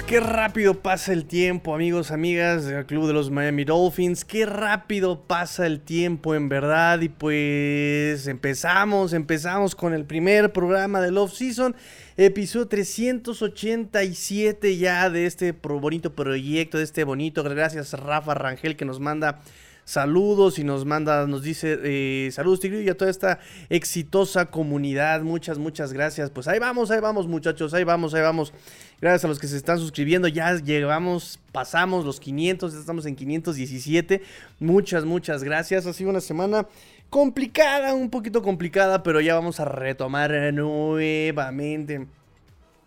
qué rápido pasa el tiempo, amigos, amigas del Club de los Miami Dolphins. Qué rápido pasa el tiempo, en verdad. Y pues empezamos, empezamos con el primer programa del Off Season, episodio 387 ya de este bonito proyecto, de este bonito. Gracias, Rafa Rangel, que nos manda saludos y nos manda, nos dice eh, saludos Tigrillo y a toda esta exitosa comunidad. Muchas, muchas gracias. Pues ahí vamos, ahí vamos muchachos, ahí vamos, ahí vamos. Gracias a los que se están suscribiendo. Ya llegamos, pasamos los 500, estamos en 517. Muchas, muchas gracias. Ha sido una semana complicada, un poquito complicada, pero ya vamos a retomar nuevamente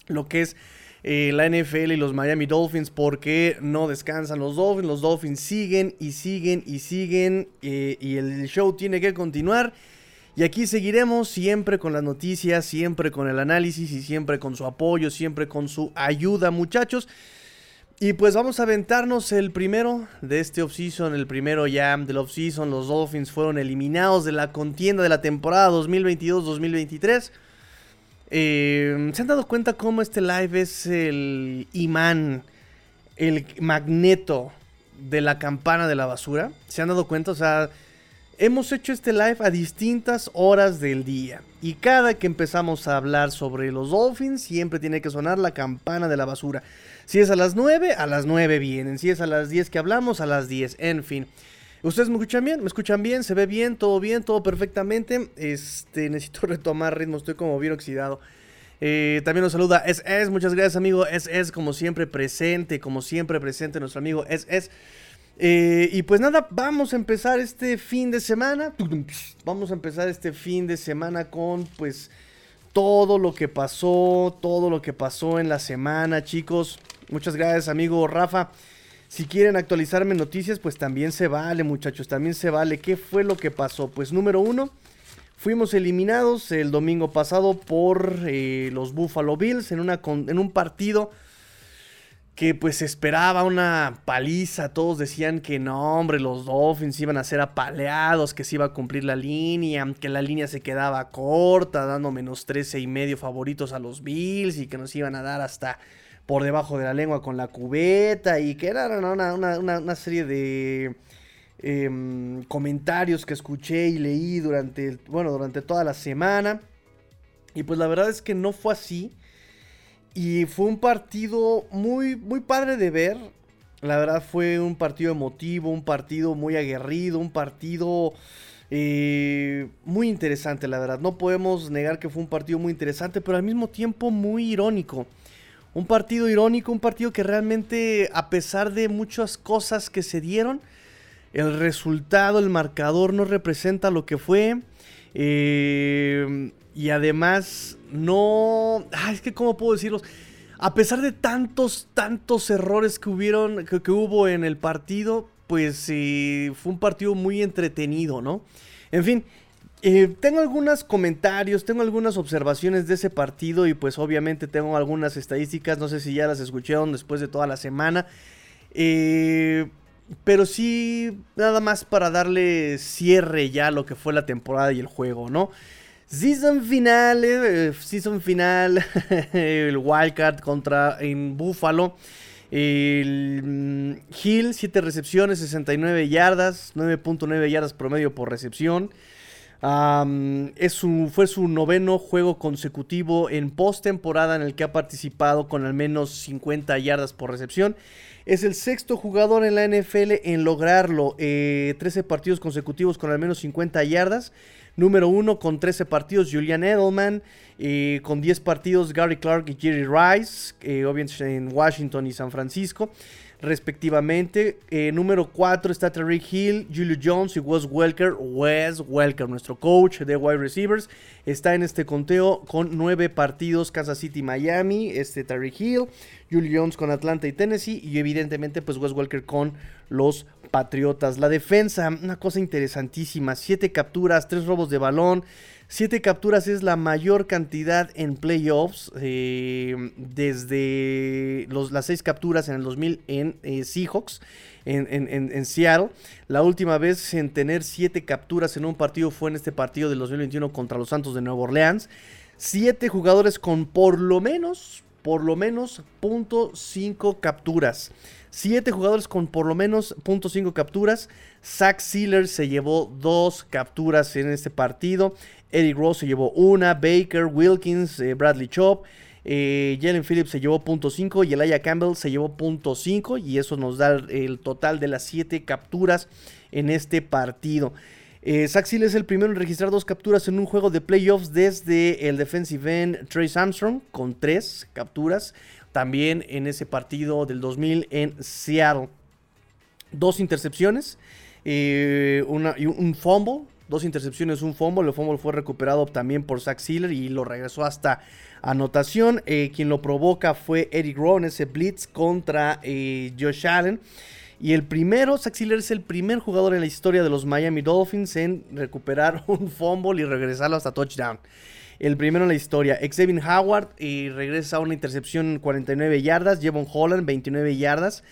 lo que es eh, la NFL y los Miami Dolphins porque no descansan los Dolphins. Los Dolphins siguen y siguen y siguen eh, y el show tiene que continuar. Y aquí seguiremos siempre con las noticias, siempre con el análisis y siempre con su apoyo, siempre con su ayuda, muchachos. Y pues vamos a aventarnos el primero de este offseason, el primero ya del offseason. Los Dolphins fueron eliminados de la contienda de la temporada 2022-2023. Eh, ¿Se han dado cuenta cómo este live es el imán, el magneto de la campana de la basura? ¿Se han dado cuenta? O sea, Hemos hecho este live a distintas horas del día y cada que empezamos a hablar sobre los Dolphins siempre tiene que sonar la campana de la basura. Si es a las 9, a las 9 vienen. Si es a las 10 que hablamos, a las 10. En fin. ¿Ustedes me escuchan bien? ¿Me escuchan bien? ¿Se ve bien? ¿Todo bien? ¿Todo perfectamente? Este, necesito retomar ritmo, estoy como bien oxidado. Eh, también nos saluda Es muchas gracias amigo Es como siempre presente, como siempre presente nuestro amigo Es. Eh, y pues nada, vamos a empezar este fin de semana. Vamos a empezar este fin de semana con pues todo lo que pasó, todo lo que pasó en la semana, chicos. Muchas gracias, amigo Rafa. Si quieren actualizarme noticias, pues también se vale, muchachos, también se vale. ¿Qué fue lo que pasó? Pues número uno, fuimos eliminados el domingo pasado por eh, los Buffalo Bills en, una, en un partido que pues esperaba una paliza, todos decían que no, hombre, los Dolphins iban a ser apaleados, que se iba a cumplir la línea, que la línea se quedaba corta, dando menos 13 y medio favoritos a los Bills y que nos iban a dar hasta por debajo de la lengua con la cubeta y que era una, una, serie de em, comentarios que escuché y leí durante, bueno, durante toda la semana. Y pues la verdad es que no fue así. Y fue un partido muy, muy padre de ver. La verdad fue un partido emotivo, un partido muy aguerrido, un partido eh, muy interesante, la verdad. No podemos negar que fue un partido muy interesante, pero al mismo tiempo muy irónico. Un partido irónico, un partido que realmente, a pesar de muchas cosas que se dieron, el resultado, el marcador no representa lo que fue. Eh, y además, no. es que, ¿cómo puedo decirlo? A pesar de tantos, tantos errores que hubieron, que, hubo en el partido, pues eh, fue un partido muy entretenido, ¿no? En fin, eh, tengo algunos comentarios, tengo algunas observaciones de ese partido y pues obviamente tengo algunas estadísticas, no sé si ya las escucharon después de toda la semana. Eh, pero sí, nada más para darle cierre ya a lo que fue la temporada y el juego, ¿no? Season final, eh, season final, el Wildcard contra en Buffalo. Mm, Hill, 7 recepciones, 69 yardas, 9.9 yardas promedio por recepción. Es fue su noveno juego consecutivo en postemporada en el que ha participado con al menos 50 yardas por recepción. Es el sexto jugador en la NFL en lograrlo. 13 eh, partidos consecutivos con al menos 50 yardas. Número uno con 13 partidos Julian Edelman. Eh, con 10 partidos Gary Clark y Jerry Rice. Obviamente en Washington y San Francisco respectivamente. Eh, número 4 está Tariq Hill, Julio Jones y Wes Welker. Wes Welker, nuestro coach de wide receivers, está en este conteo con 9 partidos. Kansas City, Miami, este Tariq Hill, Julio Jones con Atlanta y Tennessee y evidentemente pues Wes Welker con los Patriotas. La defensa, una cosa interesantísima, 7 capturas, 3 robos de balón. 7 capturas es la mayor cantidad en playoffs eh, desde las 6 capturas en el 2000 en eh, Seahawks, en, en, Seattle. La última vez en tener 7 capturas en un partido fue en este partido del 2021 contra los Santos de Nueva Orleans. 7 jugadores con por lo menos, por lo menos .5 capturas. 7 jugadores con por lo menos .5 capturas. Zach Sealer se llevó 2 capturas en este partido. Eric Ross se llevó una. Baker, Wilkins, eh, Bradley Chop. Eh, Jalen Phillips se llevó .5 y Elijah Campbell se llevó .5 y eso nos da el total de las 7 capturas en este partido. Eh, es el primero en registrar dos capturas en un juego de playoffs desde el defensive end Trace Armstrong con 3 capturas también en ese partido del 2000 en Seattle. Dos intercepciones, eh, una, y un fumble, dos intercepciones, un fumble. El fumble fue recuperado también por Zach Sealer y lo regresó hasta anotación. Eh, quien lo provoca fue Eric Rowe en ese blitz contra eh, Josh Allen. Y el primero, Zach Sealer es el primer jugador en la historia de los Miami Dolphins en recuperar un fumble y regresarlo hasta touchdown el primero en la historia. Xavier Howard y regresa a una intercepción en 49 yardas. Jevon Holland, 29 yardas.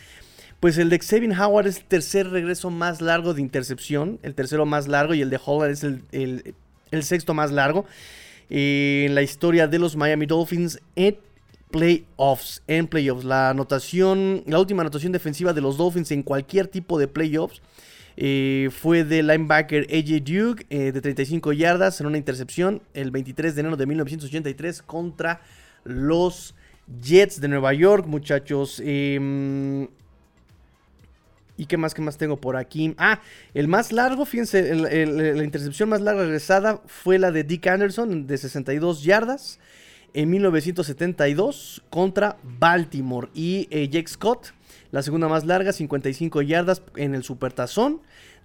Pues el de Xavier Howard es el tercer regreso más largo de intercepción. El tercero más largo y el de Holland es el, sexto más largo. Eh, en la historia de los Miami Dolphins en playoffs. En playoffs. La anotación, la última anotación defensiva de los Dolphins en cualquier tipo de playoffs eh, fue de linebacker AJ Duke eh, de 35 yardas en una intercepción el 23 de enero de 1983 contra los Jets de Nueva York, muchachos. Em, ¿Y qué más, qué más tengo por aquí? Ah, el más largo, fíjense, la intercepción más larga regresada fue la de Dick Anderson de 62 yardas en 1972 contra Baltimore. Y eh, Jake Scott la segunda más larga, 55 yardas en el Supertazón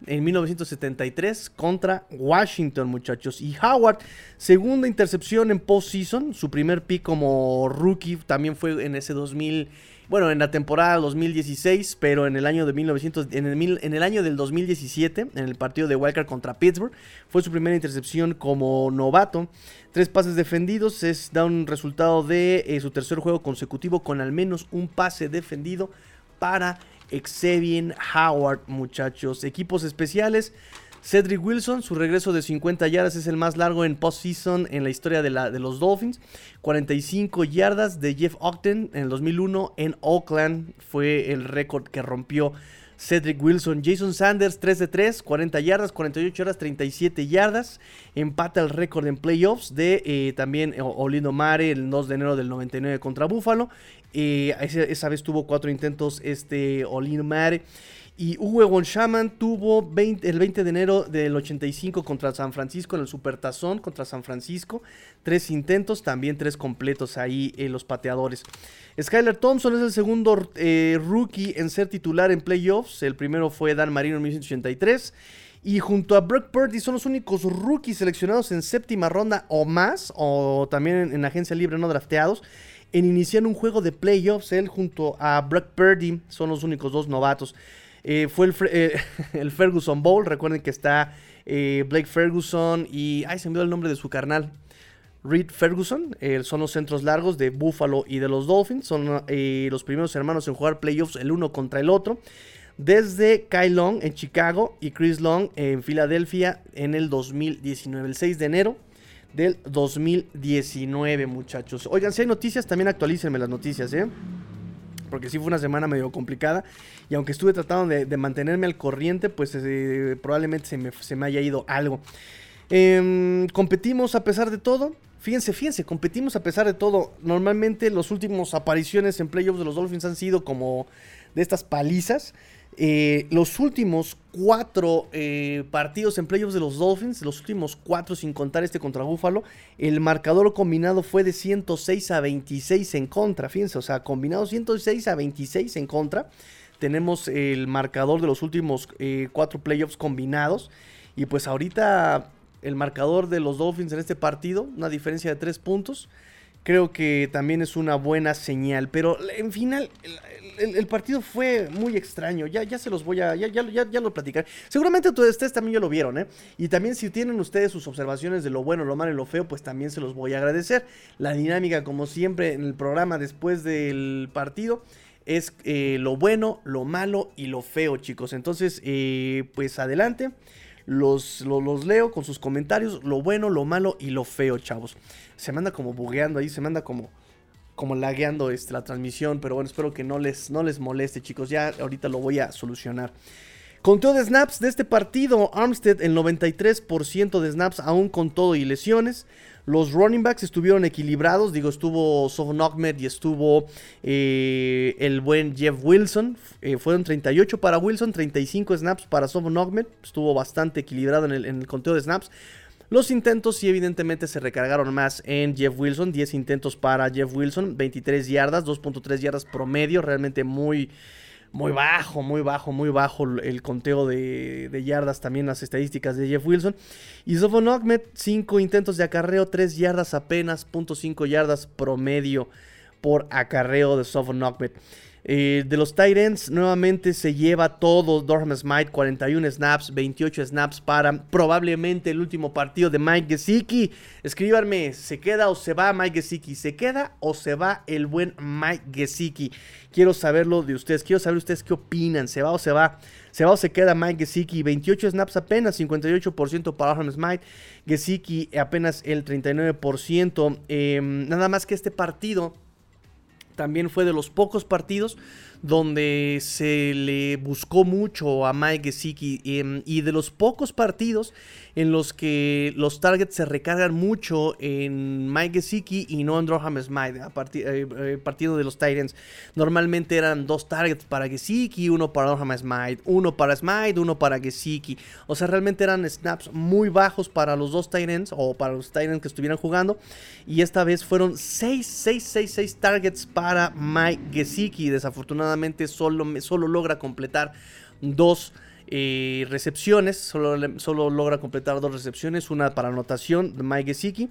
en 1973 contra Washington, muchachos. Y Howard, segunda intercepción en postseason, su primer pick como rookie también fue en ese 2000, bueno, en la temporada 2016, pero en el año de 1900 en el, en el año del 2017, en el partido de Wildcard contra Pittsburgh, fue su primera intercepción como novato. Tres pases defendidos, es da un resultado de eh, su tercer juego consecutivo con al menos un pase defendido para Xavier Howard, muchachos. Equipos especiales. Cedric Wilson, su regreso de 50 yardas es el más largo en postseason en la historia de, la, de, los Dolphins. 45 yardas de Jeff Ogden en el 2001 en Oakland fue el récord que rompió Cedric Wilson. Jason Sanders 3 de 3, 40 yardas, 48 yardas, 37 yardas. Empata el récord en playoffs de eh, también eh, Olindo Mare el 2 de enero del 99 contra Buffalo. Eh, esa, vez tuvo cuatro intentos este Olindo Mare. Y Hugo Shaman tuvo el 20 de enero del 85 contra San Francisco en el Supertazón contra San Francisco. Tres intentos, también tres completos ahí en los pateadores. Skyler Thompson es el segundo eh, rookie en ser titular en playoffs. El primero fue Dan Marino en 1983. Y junto a Brock Purdy son los únicos rookies seleccionados en séptima ronda o más, o también en, agencia libre no drafteados, en iniciar un juego de playoffs. Él junto a Brock Purdy son los únicos dos novatos. Eh, fue eh, el, Ferguson Bowl. Recuerden que está eh, Blake Ferguson y. Ay, se me dio el nombre de su carnal. Reed Ferguson. son los centros largos de Buffalo y de los Dolphins. Son los primeros hermanos en jugar playoffs el uno contra el otro. Desde Kyle Long en Chicago y Chris Long en Filadelfia en el 2019. El 6 de enero del 2019, muchachos. Oigan, si hay noticias, también actualícenme las noticias, ¿eh? Porque sí fue una semana medio complicada. Y aunque estuve tratando de, mantenerme al corriente, pues eh, probablemente se me, haya ido algo. Em, competimos a pesar de todo. Fíjense, fíjense, competimos a pesar de todo. Normalmente los últimos apariciones en playoffs de los Dolphins han sido como de estas palizas. Eh, los últimos cuatro eh, partidos en playoffs de los Dolphins, los últimos cuatro sin contar este contra Buffalo, el marcador combinado fue de 106 a 26 en contra. Fíjense, o sea, combinado 106 a 26 en contra. Tenemos el marcador de los últimos eh, cuatro playoffs combinados. Y pues ahorita el marcador de los Dolphins en este partido, una diferencia de tres puntos creo que también es una buena señal. Pero en final, el, partido fue muy extraño. Ya, ya se los voy a. Ya, ya, ya, lo platicar. Seguramente ustedes también ya lo vieron, ¿eh? Y también si tienen ustedes sus observaciones de lo bueno, lo malo y lo feo, pues también se los voy a agradecer. La dinámica, como siempre, en el programa después del partido. Es eh, lo bueno, lo malo y lo feo, chicos. Entonces, eh, pues adelante. Los, los, leo con sus comentarios, lo bueno, lo malo y lo feo, chavos. Se manda como bugueando ahí, se manda como como lagueando este, la transmisión, pero bueno, espero que no les, no les moleste, chicos. Ya ahorita lo voy a solucionar. Conteo de snaps de este partido, Armstead el 93% de snaps aún con todo y lesiones. Los running backs estuvieron equilibrados, digo, estuvo Sofon Ahmed y estuvo eh, el buen Jeff Wilson. Eh, fueron 38 para Wilson, 35 snaps para Sofon Ahmed. Estuvo bastante equilibrado en el, en el conteo de snaps. Los intentos sí evidentemente se recargaron más en Jeff Wilson, 10 intentos para Jeff Wilson, 23 yardas, 2.3 yardas promedio, realmente muy muy bajo, muy bajo, muy bajo el conteo de, yardas, también las estadísticas de Jeff Wilson. Y Sofon Ahmed, 5 intentos de acarreo, 3 yardas apenas, .5 yardas promedio por acarreo de Sofon Ahmed. Eh, de los Titans, nuevamente se lleva todo Dorham Smite, 41 snaps, 28 snaps para probablemente el último partido de Mike Gesicki. Escríbanme, ¿se queda o se va Mike Gesicki? ¿Se queda o se va el buen Mike Gesicki? Quiero saberlo de ustedes, quiero saber ustedes qué opinan, ¿se va o se va? ¿Se va o se queda Mike Gesicki? 28 snaps apenas, 58% para Dorham Smite, Gesicki apenas el 39%. Em, nada más que este partido también fue de los pocos partidos donde se le buscó mucho a Mike Gesicki em, y de los pocos partidos en los que los targets se recargan mucho en Mike Gesicki y no en Droham Smite, a eh, eh, partido de los Titans. Normalmente eran dos targets para Gesicki, uno para Droham Smite, uno para Smite, uno para Gesicki. O sea, realmente eran snaps muy bajos para los dos Titans o para los Titans que estuvieran jugando. Y esta vez fueron 6, 6, 6, 6 targets para Mike Gesicki. Desafortunadamente solo, solo logra completar dos eh, recepciones, solo, solo, logra completar dos recepciones, una para anotación de Mike Gesicki,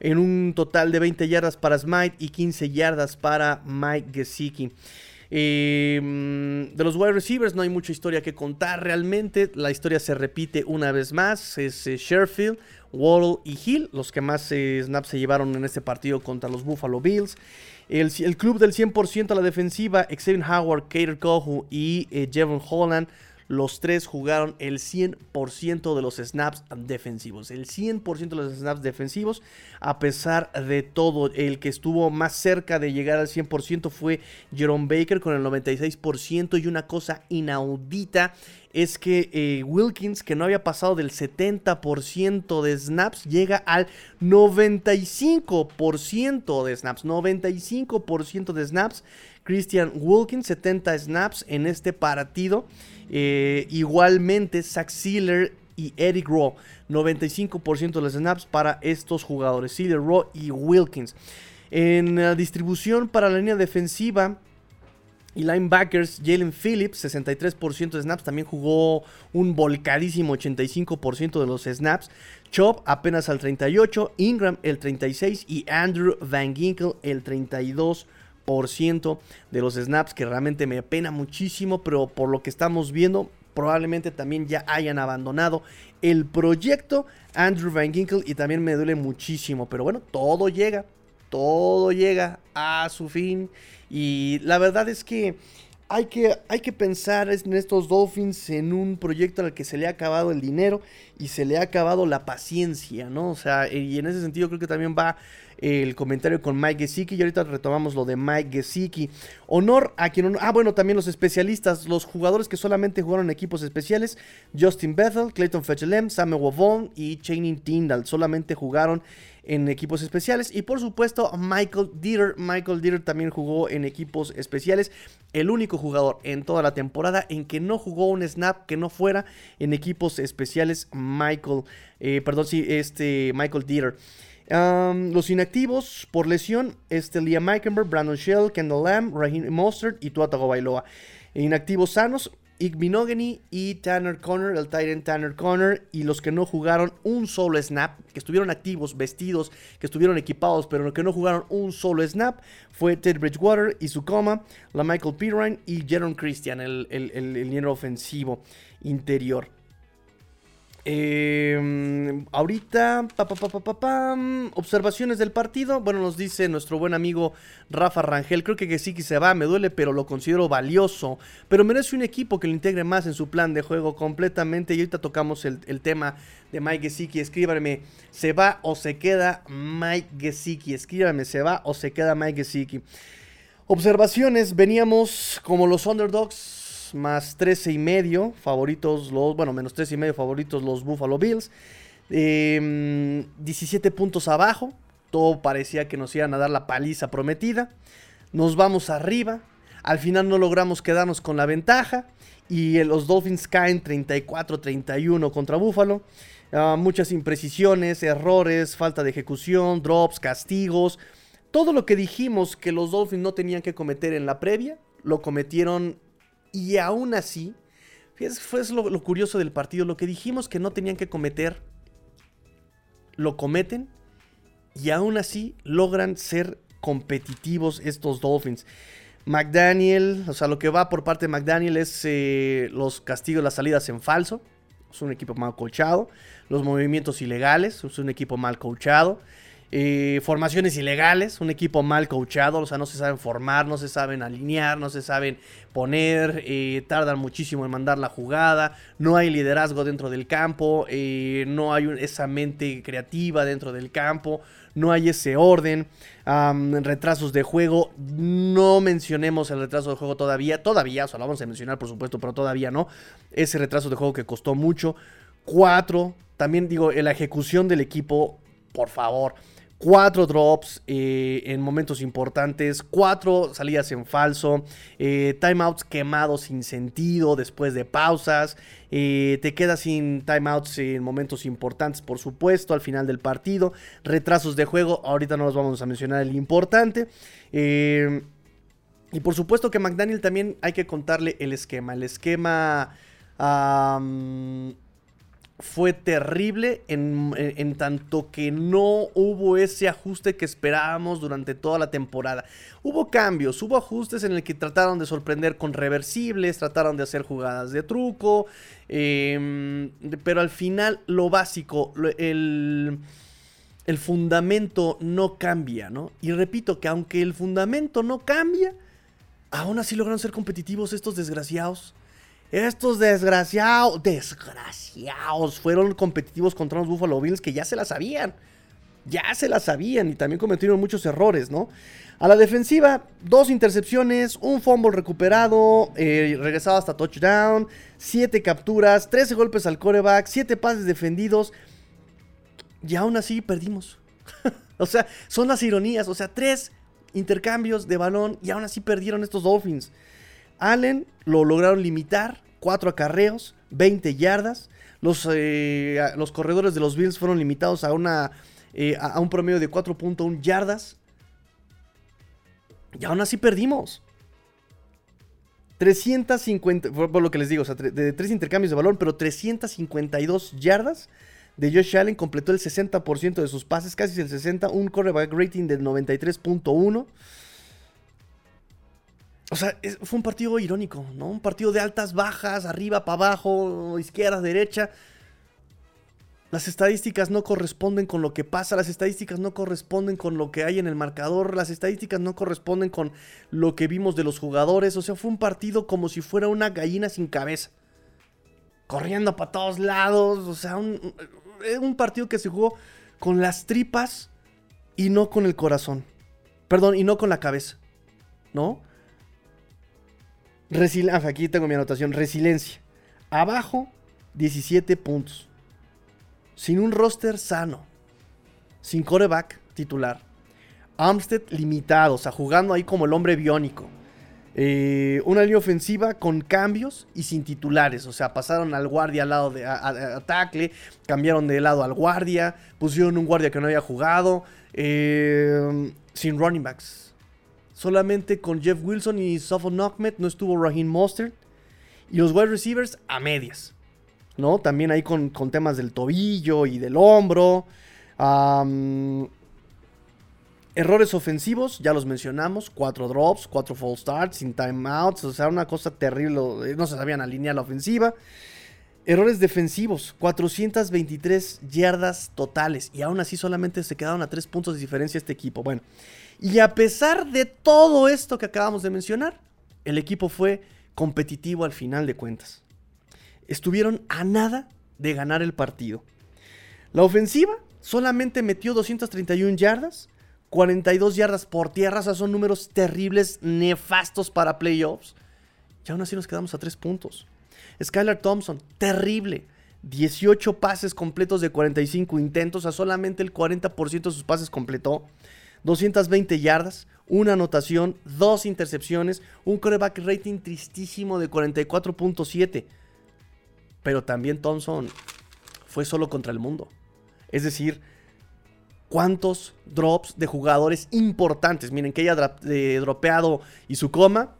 en un total de 20 yardas para Smite y 15 yardas para Mike Gesicki. Em, de los wide receivers no hay mucha historia que contar realmente. La historia se repite una vez más. Es eh, Sherfield, y Hill los que más eh, snaps se llevaron en este partido contra los Buffalo Bills. El, club del 100% a la defensiva, Xavier Howard, Cater Kohu y Jevon Holland los tres jugaron el 100% de los snaps defensivos. El 100% de los snaps defensivos. A pesar de todo, el que estuvo más cerca de llegar al 100% fue Jerome Baker con el 96%. Y una cosa inaudita es que eh, Wilkins, que no había pasado del 70% de snaps, llega al 95% de snaps. 95% de snaps. Christian Wilkins, 70 snaps en este partido. Eh, igualmente, Zach Sealer y Eric Rowe, 95% de los snaps para estos jugadores, Sealer, Rowe y Wilkins. En la distribución para la línea defensiva, y linebackers, Jalen Phillips, 63% de snaps, también jugó un volcadísimo 85% de los snaps. Chop apenas al 38, Ingram el 36 y Andrew Van Ginkel el 32% de los snaps, que realmente me apena muchísimo, pero por lo que estamos viendo, probablemente también ya hayan abandonado el proyecto Andrew Van Ginkel y también me duele muchísimo, pero bueno, todo llega, todo llega a su fin y la verdad es que hay que, hay que pensar en estos Dolphins en un proyecto al que se le ha acabado el dinero y se le ha acabado la paciencia, ¿no? O sea, y en ese sentido creo que también va el comentario con Mike Gesicki y ahorita retomamos lo de Mike Gesicki. Honor a quien... Ah, bueno, también los especialistas, los jugadores que solamente jugaron equipos especiales, Justin Bethel, Clayton Fetchelem, Samuel Wavon y Channing Tyndall, solamente jugaron en equipos especiales. Y por supuesto, Michael Dieter. Michael Dieter también jugó en equipos especiales. El único jugador en toda la temporada en que no jugó un snap que no fuera en equipos especiales, Michael. Eh, perdón, sí, este Michael Dieter los inactivos por lesión, este Liam Meikenberg, Brandon Shell, Kendall Lamb, Raheem Mostert y Tua Bailoa. Inactivos sanos, Ig y Tanner Connor, el Titan Tanner Connor, y los que no jugaron un solo snap, que estuvieron activos, vestidos, que estuvieron equipados, pero que no jugaron un solo snap, fue Ted Bridgewater y su coma, la Michael Pirine y Jaron Christian, el, el, el, el ofensivo interior. Eh, ahorita, pa, pa, pa, pa, observaciones del partido. Bueno, nos dice nuestro buen amigo Rafa Rangel. Creo que Gesicki se va, me duele, pero lo considero valioso. Pero merece un equipo que lo integre más en su plan de juego completamente. Y ahorita tocamos el, tema de Mike Gesicki. Escríbanme, ¿se va o se queda Mike Gesicki? Escríbanme, ¿se va o se queda Mike Gesicki? Observaciones, veníamos como los underdogs más 13 y medio favoritos los, bueno, menos 13 y medio favoritos los Buffalo Bills. 17 em, puntos abajo, todo parecía que nos iban a dar la paliza prometida. Nos vamos arriba, al final no logramos quedarnos con la ventaja y los Dolphins caen 34-31 contra Buffalo. Ah, muchas imprecisiones, errores, falta de ejecución, drops, castigos. Todo lo que dijimos que los Dolphins no tenían que cometer en la previa, lo cometieron y aún así, fue lo, curioso del partido, lo que dijimos que no tenían que cometer, lo cometen y aún así logran ser competitivos estos Dolphins. McDaniel, o sea, lo que va por parte de McDaniel es eh, los castigos, las salidas en falso. Es un equipo mal coachado. Los movimientos ilegales, es un equipo mal coachado. Eh, formaciones ilegales, un equipo mal coachado, o sea, no se saben formar, no se saben alinear, no se saben poner, eh, tardan muchísimo en mandar la jugada, no hay liderazgo dentro del campo, eh, no hay esa mente creativa dentro del campo, no hay ese orden, retrasos de juego, no mencionemos el retraso de juego todavía, todavía, o sea, lo vamos a mencionar por supuesto, pero todavía no, ese retraso de juego que costó mucho, cuatro, también digo, la ejecución del equipo, por favor, cuatro drops eh, en momentos importantes, cuatro salidas en falso, eh, timeouts quemados sin sentido después de pausas, eh, te quedas sin timeouts en momentos importantes, por supuesto, al final del partido, retrasos de juego, ahorita no los vamos a mencionar el importante. y por supuesto que McDaniel también hay que contarle el esquema. El esquema fue terrible en, tanto que no hubo ese ajuste que esperábamos durante toda la temporada. Hubo cambios, hubo ajustes en el que trataron de sorprender con reversibles, trataron de hacer jugadas de truco, em, pero al final lo básico, el, el fundamento no cambia, ¿no? Y repito que aunque el fundamento no cambia, aún así lograron ser competitivos estos desgraciados. Estos desgraciados, desgraciados, fueron competitivos contra los Buffalo Bills que ya se la sabían. Ya se la sabían y también cometieron muchos errores, ¿no? A la defensiva, dos intercepciones, un fumble recuperado, eh, regresado hasta touchdown, siete capturas, 13 golpes al coreback, siete pases defendidos. Y aún así perdimos. o sea, son las ironías. O sea, tres intercambios de balón y aún así perdieron estos Dolphins. Allen lo lograron limitar, 4 acarreos, 20 yardas. Los, eh, los corredores de los Bills fueron limitados a, una, eh, a un promedio de 4.1 yardas. Y aún así perdimos. 350, por lo que les digo, o sea, de tres intercambios de balón, pero 352 yardas de Josh Allen completó el 60% de sus pases, casi el 60, un quarterback rating del 93.1. O sea, fue un partido irónico, ¿no? Un partido de altas, bajas, arriba, para abajo, izquierda, derecha. Las estadísticas no corresponden con lo que pasa, las estadísticas no corresponden con lo que hay en el marcador, las estadísticas no corresponden con lo que vimos de los jugadores. O sea, fue un partido como si fuera una gallina sin cabeza. Corriendo para todos lados. O sea, un, un partido que se jugó con las tripas y no con el corazón. Perdón, y no con la cabeza. ¿No? Aquí tengo mi anotación. Resiliencia. Abajo, 17 puntos. Sin un roster sano. Sin coreback titular. Armstead limitado, o sea, jugando ahí como el hombre biónico. Eh, una línea ofensiva con cambios y sin titulares. O sea, pasaron al guardia al lado de ataque, cambiaron de lado al guardia, pusieron un guardia que no había jugado. Eh, sin running backs solamente con Jeff Wilson y Sofon Ahmed, no estuvo Raheem Mostert. Y los wide receivers a medias. ¿No? También ahí con, temas del tobillo y del hombro. errores ofensivos, ya los mencionamos. Cuatro drops, cuatro false starts, sin timeouts. O sea, una cosa terrible. No se sabían alinear la ofensiva. Errores defensivos, 423 yardas totales. Y aún así solamente se quedaron a 3 puntos de diferencia este equipo. Bueno, y a pesar de todo esto que acabamos de mencionar, el equipo fue competitivo al final de cuentas. Estuvieron a nada de ganar el partido. La ofensiva solamente metió 231 yardas, 42 yardas por tierra, o son números terribles, nefastos para playoffs. Y aún así nos quedamos a 3 puntos. Skylar Thompson, terrible. 18 pases completos de 45 intentos, a solamente el 40% de sus pases completó. 220 yardas, una anotación, dos intercepciones, un coreback rating tristísimo de 44.7. Pero también Thompson fue solo contra el mundo. Es decir, ¿cuántos drops de jugadores importantes? Miren, que haya eh, dropeado y su coma,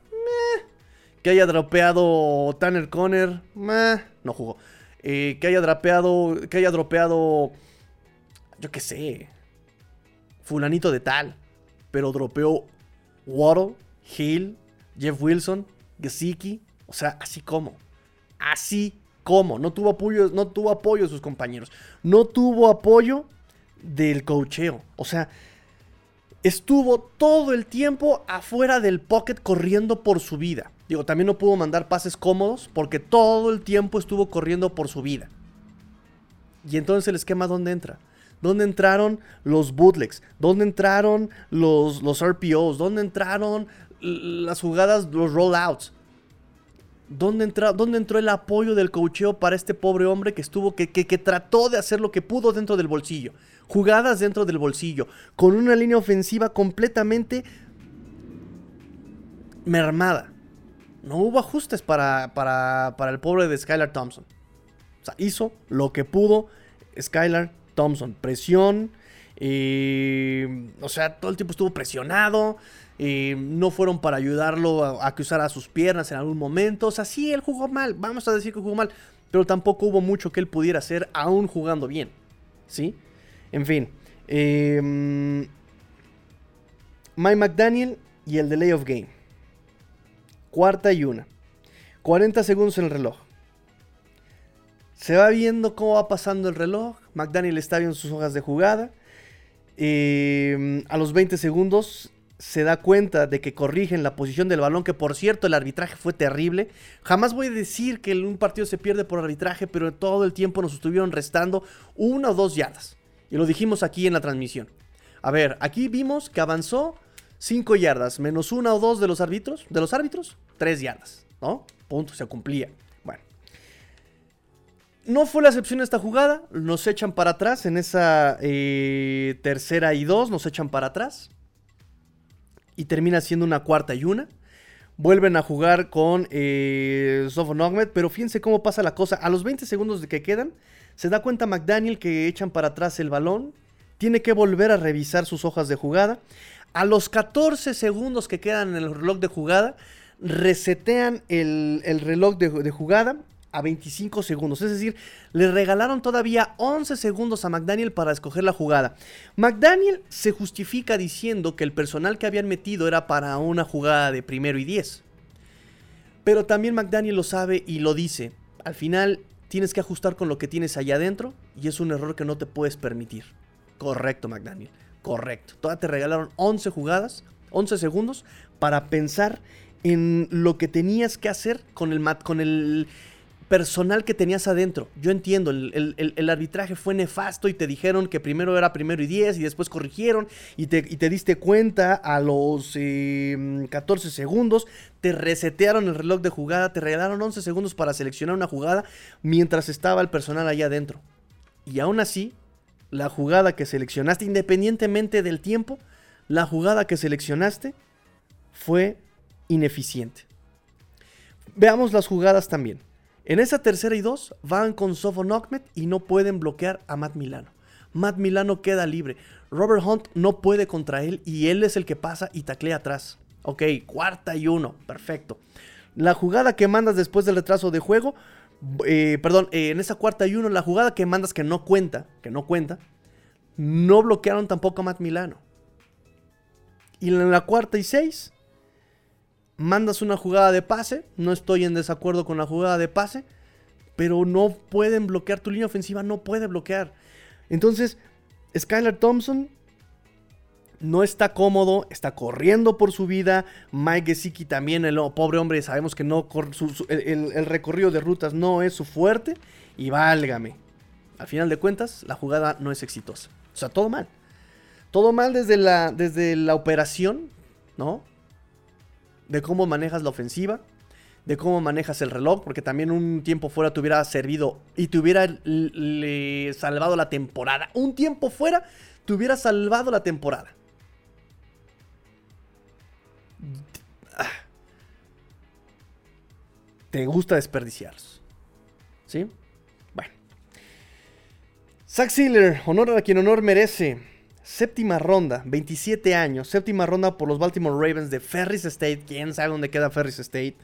que haya dropeado Tanner Conner, no jugó. Eh, que haya dropeado, que haya dropeado, yo qué sé, fulanito de tal. Pero dropeó Waddle, Hill, Jeff Wilson, Gesicki. O sea, así como. Así como. No tuvo apoyo, no tuvo apoyo de sus compañeros. No tuvo apoyo del cocheo. O sea, estuvo todo el tiempo afuera del pocket corriendo por su vida. Digo, también no pudo mandar pases cómodos porque todo el tiempo estuvo corriendo por su vida. Y entonces el esquema, ¿dónde entra? ¿Dónde entraron los bootlegs? ¿Dónde entraron los, los RPOs? ¿Dónde entraron las jugadas, los rollouts? ¿Dónde, ¿Dónde entró el apoyo del cocheo para este pobre hombre que estuvo, que, que, que trató de hacer lo que pudo dentro del bolsillo? Jugadas dentro del bolsillo, con una línea ofensiva completamente mermada no hubo ajustes para, para, para el pobre de Skylar Thompson. O sea, hizo lo que pudo Skylar Thompson. Presión. O sea, todo el tiempo estuvo presionado. Eh, no fueron para ayudarlo a, a, que usara sus piernas en algún momento. O sea, sí, él jugó mal. Vamos a decir que jugó mal. Pero tampoco hubo mucho que él pudiera hacer aún jugando bien. ¿Sí? En fin. Eh, Mike McDaniel y el delay of game. Cuarta y una. 40 segundos en el reloj. Se va viendo cómo va pasando el reloj. McDaniel está viendo sus hojas de jugada. Eh, a los 20 segundos se da cuenta de que corrigen la posición del balón, que por cierto el arbitraje fue terrible. Jamás voy a decir que un partido se pierde por arbitraje, pero todo el tiempo nos estuvieron restando una o dos yardas. Y lo dijimos aquí en la transmisión. A ver, aquí vimos que avanzó 5 yardas, menos una o dos de los árbitros, de los árbitros, 3 yardas, ¿no? Punto, se cumplía. No fue la excepción esta jugada, nos echan para atrás en esa eh, tercera y dos, nos echan para atrás. Y termina siendo una cuarta y una. Vuelven a jugar con eh, Sofon pero fíjense cómo pasa la cosa. A los 20 segundos de que quedan, se da cuenta McDaniel que echan para atrás el balón. Tiene que volver a revisar sus hojas de jugada. A los 14 segundos que quedan en el reloj de jugada, resetean el, reloj de, jugada a 25 segundos. Es decir, le regalaron todavía 11 segundos a McDaniel para escoger la jugada. McDaniel se justifica diciendo que el personal que habían metido era para una jugada de primero y 10. Pero también McDaniel lo sabe y lo dice. Al final tienes que ajustar con lo que tienes allá adentro y es un error que no te puedes permitir. Correcto, McDaniel. Correcto. Todavía te regalaron 11 jugadas, 11 segundos para pensar en lo que tenías que hacer con el, con el personal que tenías adentro. Yo entiendo, el, arbitraje fue nefasto y te dijeron que primero era primero y 10 y después corrigieron y te, diste cuenta a los 14 eh, segundos, te resetearon el reloj de jugada, te regalaron 11 segundos para seleccionar una jugada mientras estaba el personal allá adentro. Y aún así, la jugada que seleccionaste, independientemente del tiempo, la jugada que seleccionaste fue ineficiente. Veamos las jugadas también. En esa tercera y dos van con Sofon y no pueden bloquear a Matt Milano. Matt Milano queda libre. Robert Hunt no puede contra él y él es el que pasa y taclea atrás. Ok, cuarta y uno, perfecto. La jugada que mandas después del retraso de juego eh, perdón, eh, en esa cuarta y uno, la jugada que mandas que no cuenta, que no cuenta, no bloquearon tampoco a Matt Milano. Y en la cuarta y seis, mandas una jugada de pase, no estoy en desacuerdo con la jugada de pase, pero no pueden bloquear. Tu línea ofensiva no puede bloquear. Entonces, Skylar Thompson no está cómodo, está corriendo por su vida. Mike Gesicki también, el pobre hombre, sabemos que no el, recorrido de rutas no es su fuerte. Y válgame, al final de cuentas, la jugada no es exitosa. O sea, todo mal. Todo mal desde la, desde la operación, ¿no? De cómo manejas la ofensiva, de cómo manejas el reloj, porque también un tiempo fuera te hubiera servido y te hubiera salvado la temporada. Un tiempo fuera te hubiera salvado la temporada. Te gusta desperdiciarlos. ¿Sí? Bueno. Zack Sealer, honor a quien honor merece. Séptima ronda, 27 años. Séptima ronda por los Baltimore Ravens de Ferris State. ¿Quién sabe dónde queda Ferris State?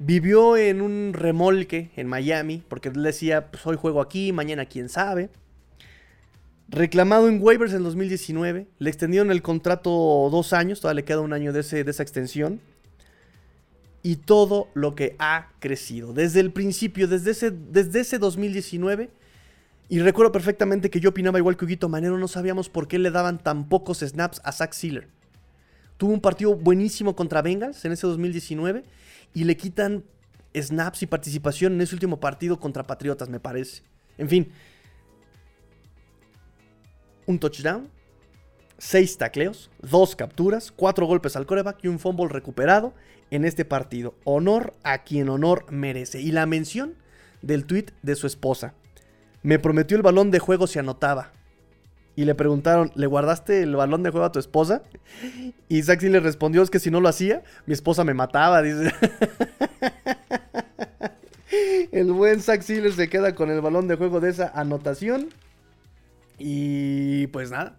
Vivió en un remolque en Miami, porque él decía, pues hoy juego aquí, mañana quién sabe. Reclamado en waivers en 2019, le extendieron el contrato dos años, todavía le queda un año de, esa extensión. Y todo lo que ha crecido, desde el principio, desde ese 2019. Y recuerdo perfectamente que yo opinaba igual que Huguito Manero, no sabíamos por qué le daban tan pocos snaps a Zach Sealer. Tuvo un partido buenísimo contra Bengals en ese 2019 y le quitan snaps y participación en ese último partido contra Patriotas, me parece. En fin, un touchdown, seis tacleos, dos capturas, cuatro golpes al coreback y un fumble recuperado en este partido. Honor a quien honor merece. Y la mención del tweet de su esposa. Me prometió el balón de juego si anotaba. Y le preguntaron, ¿le guardaste el balón de juego a tu esposa? Y Saxy le respondió, es que si no lo hacía, mi esposa me mataba, dice. El buen Zach se queda con el balón de juego de esa anotación. Y pues nada,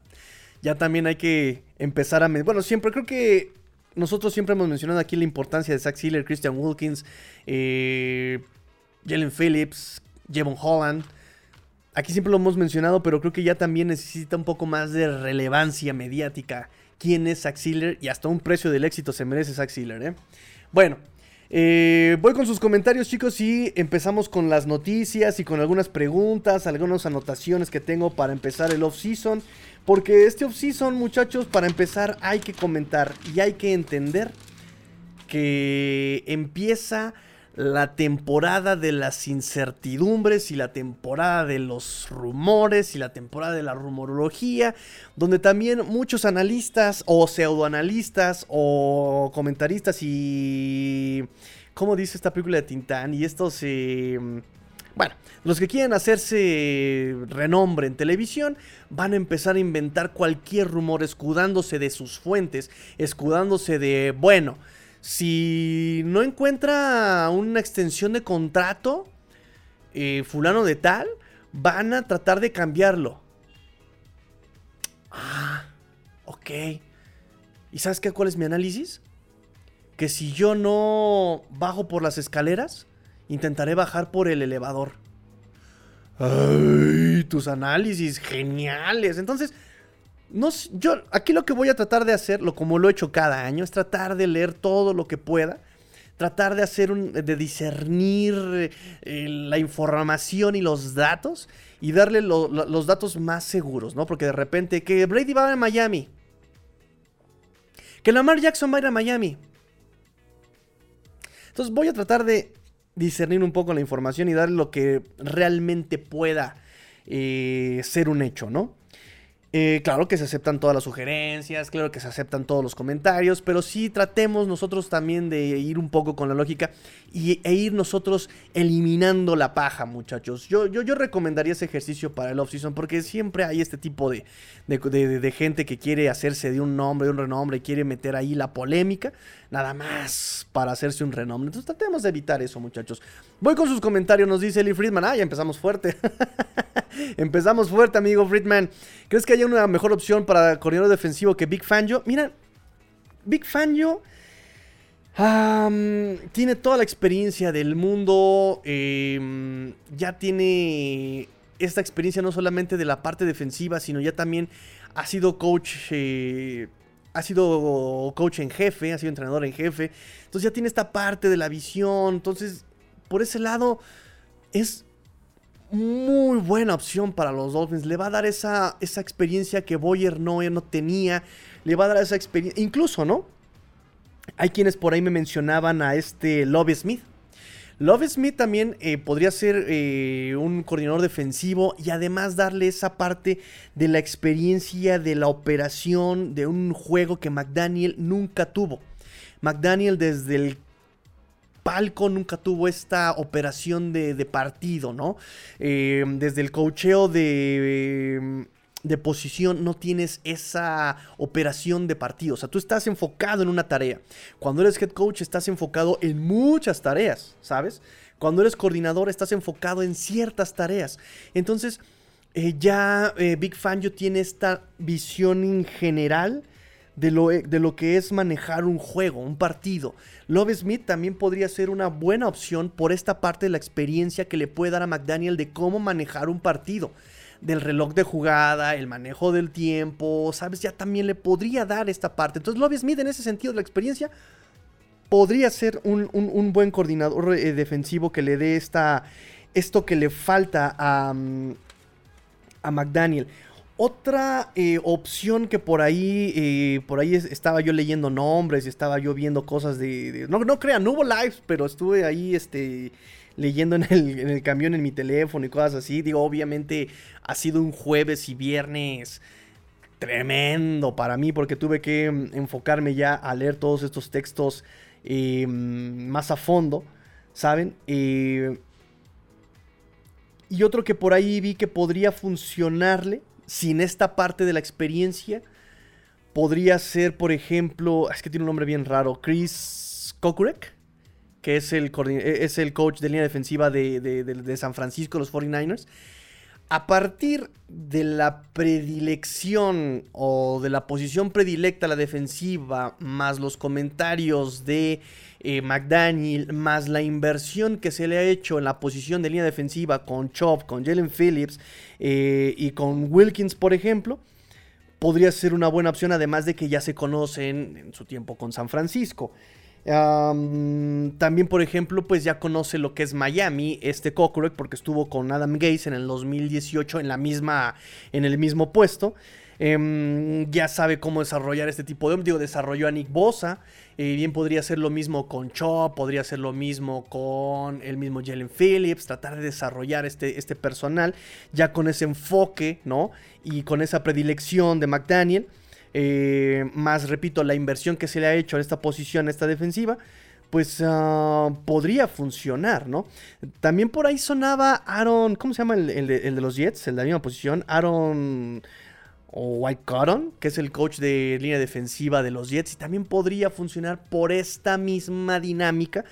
ya también hay que empezar a... Bueno, siempre creo que nosotros siempre hemos mencionado aquí la importancia de Zach Sealer, Christian Wilkins, eh, Jalen Phillips, Jevon Holland. Aquí siempre lo hemos mencionado, pero creo que ya también necesita un poco más de relevancia mediática. ¿Quién es Sealer? Y hasta un precio del éxito se merece Sealer, ¿eh? Bueno, eh, voy con sus comentarios, chicos, y empezamos con las noticias y con algunas preguntas, algunas anotaciones que tengo para empezar el off-season. Porque este off-season, muchachos, para empezar hay que comentar y hay que entender que empieza la temporada de las incertidumbres y la temporada de los rumores y la temporada de la rumorología, donde también muchos analistas o pseudoanalistas o comentaristas y... ¿Cómo dice esta película de Tintán? Y estos... Eh, bueno, los que quieren hacerse renombre en televisión van a empezar a inventar cualquier rumor escudándose de sus fuentes, escudándose de, bueno, si no encuentra una extensión de contrato, eh, fulano de tal, van a tratar de cambiarlo. Ah, ok. ¿Y sabes qué? ¿Cuál es mi análisis? Que si yo no bajo por las escaleras, intentaré bajar por el elevador. Ay, tus análisis geniales. Entonces, no, yo aquí lo que voy a tratar de hacer, lo como lo he hecho cada año, es tratar de leer todo lo que pueda, tratar de hacer un, de discernir eh, la información y los datos y darle los datos más seguros, ¿no? Porque de repente que Brady va a Miami, que Lamar Jackson va a ir a Miami. Entonces voy a tratar de discernir un poco la información y darle lo que realmente pueda eh, ser un hecho, ¿no? Eh, claro que se aceptan todas las sugerencias, claro que se aceptan todos los comentarios, pero sí tratemos nosotros también de ir un poco con la lógica y, e ir nosotros eliminando la paja, muchachos. Yo, yo, yo recomendaría ese ejercicio para el off-season porque siempre hay este tipo de, de, gente que quiere hacerse de un nombre, de un renombre, quiere meter ahí la polémica, nada más para hacerse un renombre. Entonces tratemos de evitar eso, muchachos. Voy con sus comentarios, nos dice Eli Friedman. Ah, ya empezamos fuerte. empezamos fuerte, amigo Friedman. ¿Crees que hay una mejor opción para coordinador defensivo que Big Fangio? Mira, Big Fangio tiene toda la experiencia del mundo. Em, ya tiene esta experiencia no solamente de la parte defensiva, sino ya también ha sido coach. Eh, ha sido coach en jefe, ha sido entrenador en jefe. Entonces ya tiene esta parte de la visión. Entonces, por ese lado, es muy buena opción para los Dolphins. Le va a dar esa, esa experiencia que Boyer no, no tenía. Le va a dar esa experiencia. Incluso, ¿no? Hay quienes por ahí me mencionaban a este Love Smith. Love Smith también eh, podría ser eh, un coordinador defensivo y además darle esa parte de la experiencia de la operación de un juego que McDaniel nunca tuvo. McDaniel desde el palco nunca tuvo esta operación de, partido, ¿no? Eh, desde el cocheo de de posición no tienes esa operación de partido. O sea, tú estás enfocado en una tarea. Cuando eres head coach estás enfocado en muchas tareas, ¿sabes? Cuando eres coordinador estás enfocado en ciertas tareas. Entonces, eh, ya eh, Big Fangio tiene esta visión en general de lo, de lo, que es manejar un juego, un partido. Love Smith también podría ser una buena opción por esta parte de la experiencia que le puede dar a McDaniel de cómo manejar un partido del reloj de jugada, el manejo del tiempo, ¿sabes? Ya también le podría dar esta parte. Entonces, Lobby Smith, en ese sentido la experiencia, podría ser un, buen coordinador eh, defensivo que le dé esta, esto que le falta a, mm, a McDaniel. Otra eh, opción que por ahí, eh, por ahí estaba yo leyendo nombres y estaba yo viendo cosas de... no, no crean, no hubo lives, pero estuve ahí este, leyendo en el, en el camión en mi teléfono y cosas así. Digo, obviamente ha sido un jueves y viernes tremendo para mí porque tuve que mm, enfocarme ya a leer todos estos textos eh, más a fondo, ¿saben? Eh, y otro que por ahí vi que podría funcionarle sin esta parte de la experiencia, podría ser, por ejemplo, es que tiene un nombre bien raro, Chris Kokurek que es el, e, es el coach de línea defensiva de, San Francisco, los 49ers. A partir de la predilección o de la posición predilecta a la defensiva, más los comentarios de eh, McDaniel, más la inversión que se le ha hecho en la posición de línea defensiva con Chop, con Jalen Phillips eh, y con Wilkins, por ejemplo, podría ser una buena opción, además de que ya se conocen en su tiempo con San Francisco también, por ejemplo, pues ya conoce lo que es Miami, este Kokurek, porque estuvo con Adam Gates en el 2018 en la misma, en el mismo puesto. Em, ya sabe cómo desarrollar este tipo de... Digo, desarrolló a Nick Bosa. Eh, bien podría ser lo mismo con Chop, podría ser lo mismo con el mismo Jalen Phillips. Tratar de desarrollar este, este personal ya con ese enfoque, ¿no? Y con esa predilección de McDaniel. Eh, más repito, la inversión que se le ha hecho en esta posición, en esta defensiva, pues ah, podría funcionar, ¿no? También por ahí sonaba Aaron, ¿cómo se llama el, de, los Jets? El de la misma posición, Aaron White Cotton, que es el coach de línea defensiva de los Jets, y también podría funcionar por esta misma dinámica.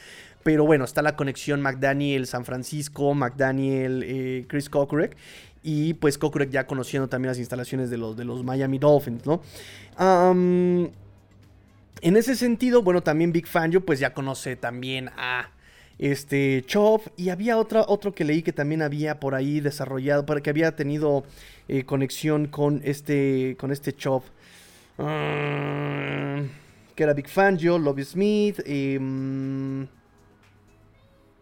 Pero bueno, está la conexión McDaniel San Francisco, McDaniel eh. Y pues Kokurek ya conociendo también las instalaciones de los, de los Miami Dolphins, ¿no? en ese sentido, bueno, también Big Fangio pues ya conoce también a este Chop y había otra, otro que leí que también había por ahí desarrollado, para que había tenido eh, conexión con este, con este Chop. que era Big Fangio, Lobby Smith. Em,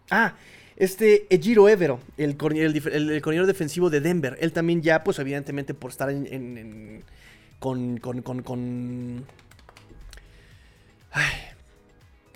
ah, este Ejiro Evero, el, coordinador defensivo de Denver, él también ya, pues evidentemente por estar en, con, con, con,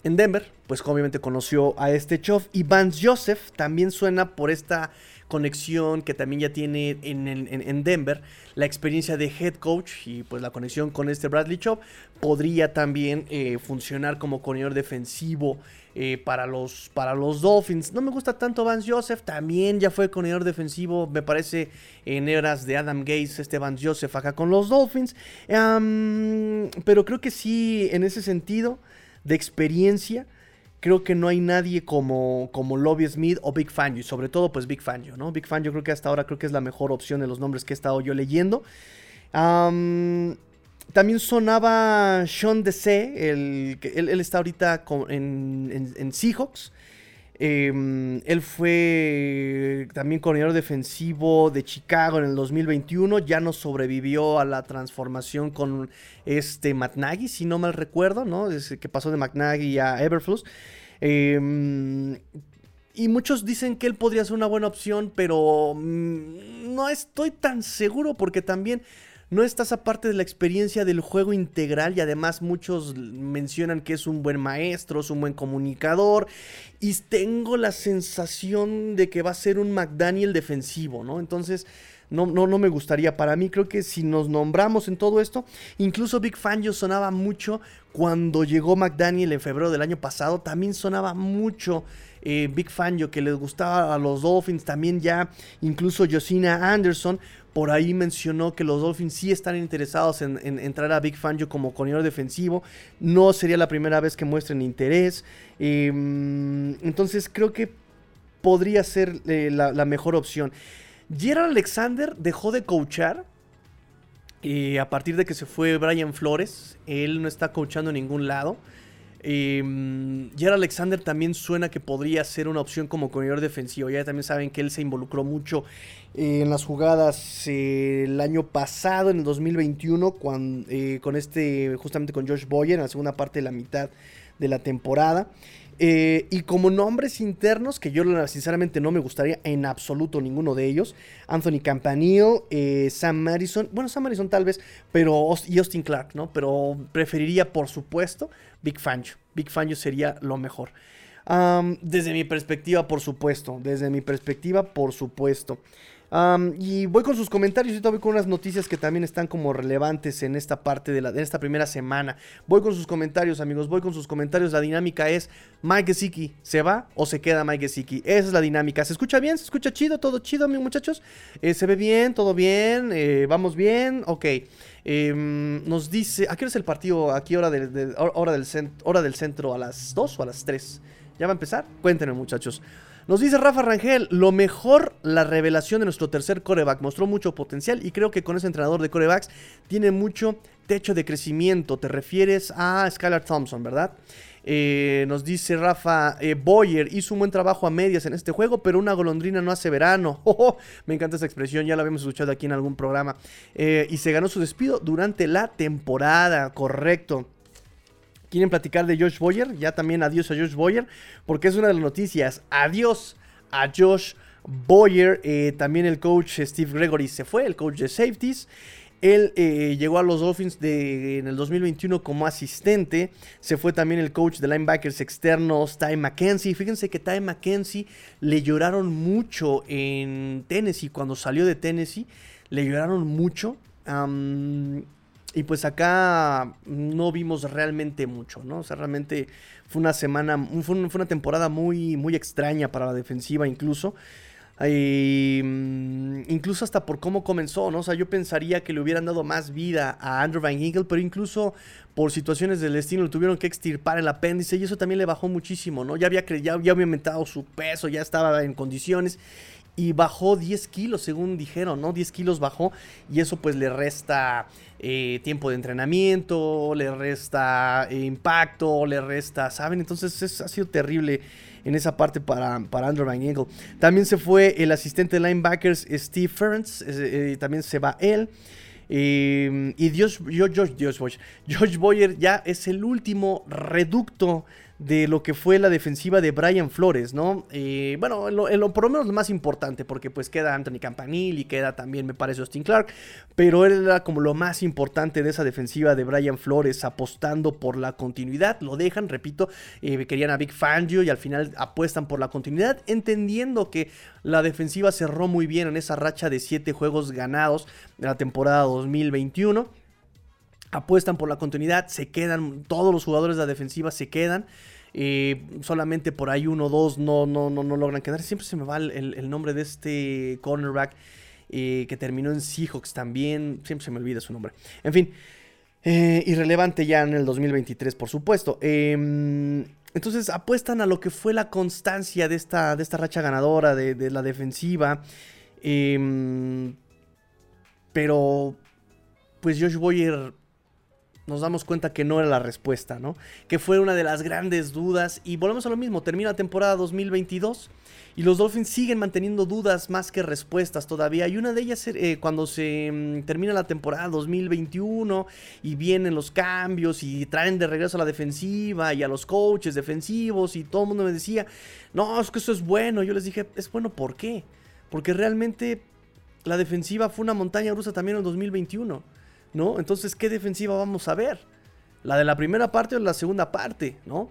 en Denver, pues obviamente conoció a este Choff. Y Vance Joseph también suena por esta conexión que también ya tiene en, Denver, la experiencia de head coach y pues la conexión con este Bradley Chop podría también eh, funcionar como coordinador defensivo eh, para, los, para los Dolphins. No me gusta tanto Vance Joseph, también ya fue coordinador defensivo, me parece, en eras de Adam Gates, este Vance Joseph acá con los Dolphins. pero creo que sí, en ese sentido de experiencia, creo que no hay nadie como, como Lobby Smith o Big Fangio, y sobre todo pues Big Fangio, ¿no? Big Fangio creo que hasta ahora creo que es la mejor opción de los nombres que he estado yo leyendo. También sonaba Sean DC, el, él, él está ahorita en, en Seahawks. Em, él fue también coordinador defensivo de Chicago en el 2021. Ya no sobrevivió a la transformación con este Matt si no mal recuerdo, ¿no? que pasó de McNaghy a Everflux. Em, y muchos dicen que él podría ser una buena opción, pero mm, no estoy tan seguro porque también no está esa parte de la experiencia del juego integral y además muchos mencionan que es un buen maestro, es un buen comunicador y tengo la sensación de que va a ser un McDaniel defensivo, ¿no? Entonces... No, no, no me gustaría. Para mí creo que si nos nombramos en todo esto, incluso Big Fangio sonaba mucho cuando llegó McDaniel en febrero del año pasado, también sonaba mucho eh, Big Fangio que les gustaba a los Dolphins, también ya incluso Josina Anderson, por ahí mencionó que los Dolphins sí están interesados en, entrar a Big Fangio como corredor defensivo. No sería la primera vez que muestren interés. Em, entonces creo que podría ser eh, la, mejor opción. Gerald Alexander dejó de coachar. Eh, a partir de que se fue Brian Flores, él no está coachando en ningún lado. Eh, Alexander también suena que podría ser una opción como corredor defensivo. Ya también saben que él se involucró mucho eh, en las jugadas eh, el año pasado, en el 2021, eh, con este, justamente con Josh Boyer, en la segunda parte de la mitad de la temporada. Y como nombres internos, que yo sinceramente no me gustaría en absoluto ninguno de ellos, Anthony Campanile, Sam Madison, bueno, Sam Madison tal vez, pero y Austin Clark, ¿no? Pero preferiría, por supuesto, Big Fangio. Big Fangio sería lo mejor. desde mi perspectiva, por supuesto. Desde mi perspectiva, por supuesto. Y voy con sus comentarios. y voy con unas noticias que también están como relevantes en esta parte de, la, de esta primera semana. Voy con sus comentarios, amigos. Voy con sus comentarios. La dinámica es: Mike Gesicki, ¿se va o se queda Mike Gesicki? Esa es la dinámica. ¿Se escucha bien? ¿Se escucha chido? ¿Todo chido, mis muchachos? Eh, ¿Se ve bien? ¿Todo bien? Eh, ¿Vamos bien? Ok. Em, nos dice, ¿a qué hora es el partido? ¿A qué hora, del, hora, del hora del centro? ¿A las 2 o a las 3? ¿Ya va a empezar? Cuéntenme muchachos. Nos dice Rafa Rangel, lo mejor la revelación de nuestro tercer coreback. Mostró mucho potencial y creo que con ese entrenador de corebacks tiene mucho techo de crecimiento. Te refieres a Skylar Thompson, ¿verdad? Eh, nos dice Rafa, eh, Boyer hizo un buen trabajo a medias en este juego, pero una golondrina no hace verano. Oh, me encanta esa expresión, ya la habíamos escuchado aquí en algún programa. Eh, y se ganó su despido durante la temporada, correcto. ¿Quieren platicar de Josh Boyer? Ya también adiós a Josh Boyer, porque es una de las noticias. Adiós a Josh Boyer. también el coach Steve Gregory se fue, el coach de safeties. Él eh, llegó a los Dolphins de, en el 2021 como asistente. Se fue también el coach de linebackers externos, Ty McKenzie. Fíjense que Ty McKenzie le lloraron mucho en Tennessee. Cuando salió de Tennessee, le lloraron mucho. Y pues acá no vimos realmente mucho, ¿no? O sea, realmente fue una semana, fue una temporada muy, muy extraña para la defensiva incluso. Mm, incluso hasta por cómo comenzó, ¿no? O sea, yo pensaría que le hubieran dado más vida a Andrew Van Ginkle, pero incluso por situaciones del destino le tuvieron que extirpar el apéndice y eso también le bajó muchísimo, ¿no? Ya había, ya había aumentado su peso, ya estaba en condiciones y bajó 10 kilos, según dijeron, ¿no? 10 kilos bajó y eso pues le resta eh, tiempo de entrenamiento, le resta eh, impacto, le resta, ¿saben? Entonces ha sido terrible en esa parte para, para Andrew Van. También se fue el asistente de linebackers Steve Ferns, eh, también se va él. y Dios, Josh, Dios, Josh Boyer ya es el último reducto de lo que fue la defensiva de Brian Flores, ¿no? Eh, bueno, lo, por lo menos lo más importante, porque pues queda Anthony Campanil y queda también, me parece, Austin Clark, pero él era como lo más importante de esa defensiva de Brian Flores, apostando por la continuidad, lo dejan, repito, eh, querían a Big Fangio y al final apuestan por la continuidad, entendiendo que la defensiva cerró muy bien en esa racha de 7 juegos ganados de la temporada 2021 apuestan por la continuidad, se quedan, todos los jugadores de la defensiva se quedan. Eh, solamente por ahí uno o dos no, no, no, no logran quedar. Siempre se me va el, nombre de este cornerback eh, que terminó en Seahawks también. Siempre se me olvida su nombre. En fin, eh, irrelevante ya en el 2023, por supuesto. Em, entonces apuestan a lo que fue la constancia de esta, de esta racha ganadora de, de la defensiva. Em, pero, pues Josh Boyer nos damos cuenta que no era la respuesta, ¿no? Que fue una de las grandes dudas y volvemos a lo mismo, termina la temporada 2022 y los Dolphins siguen manteniendo dudas más que respuestas todavía. Y una de ellas eh, cuando se mm, termina la temporada 2021 y vienen los cambios y traen de regreso a la defensiva y a los coaches defensivos y todo el mundo me decía, no, es que eso es bueno. Yo les dije, es bueno, ¿por qué? Porque realmente la defensiva fue una montaña rusa también en 2021. ¿No? Entonces, ¿qué defensiva vamos a ver? ¿La de la primera parte o la segunda parte, ¿no?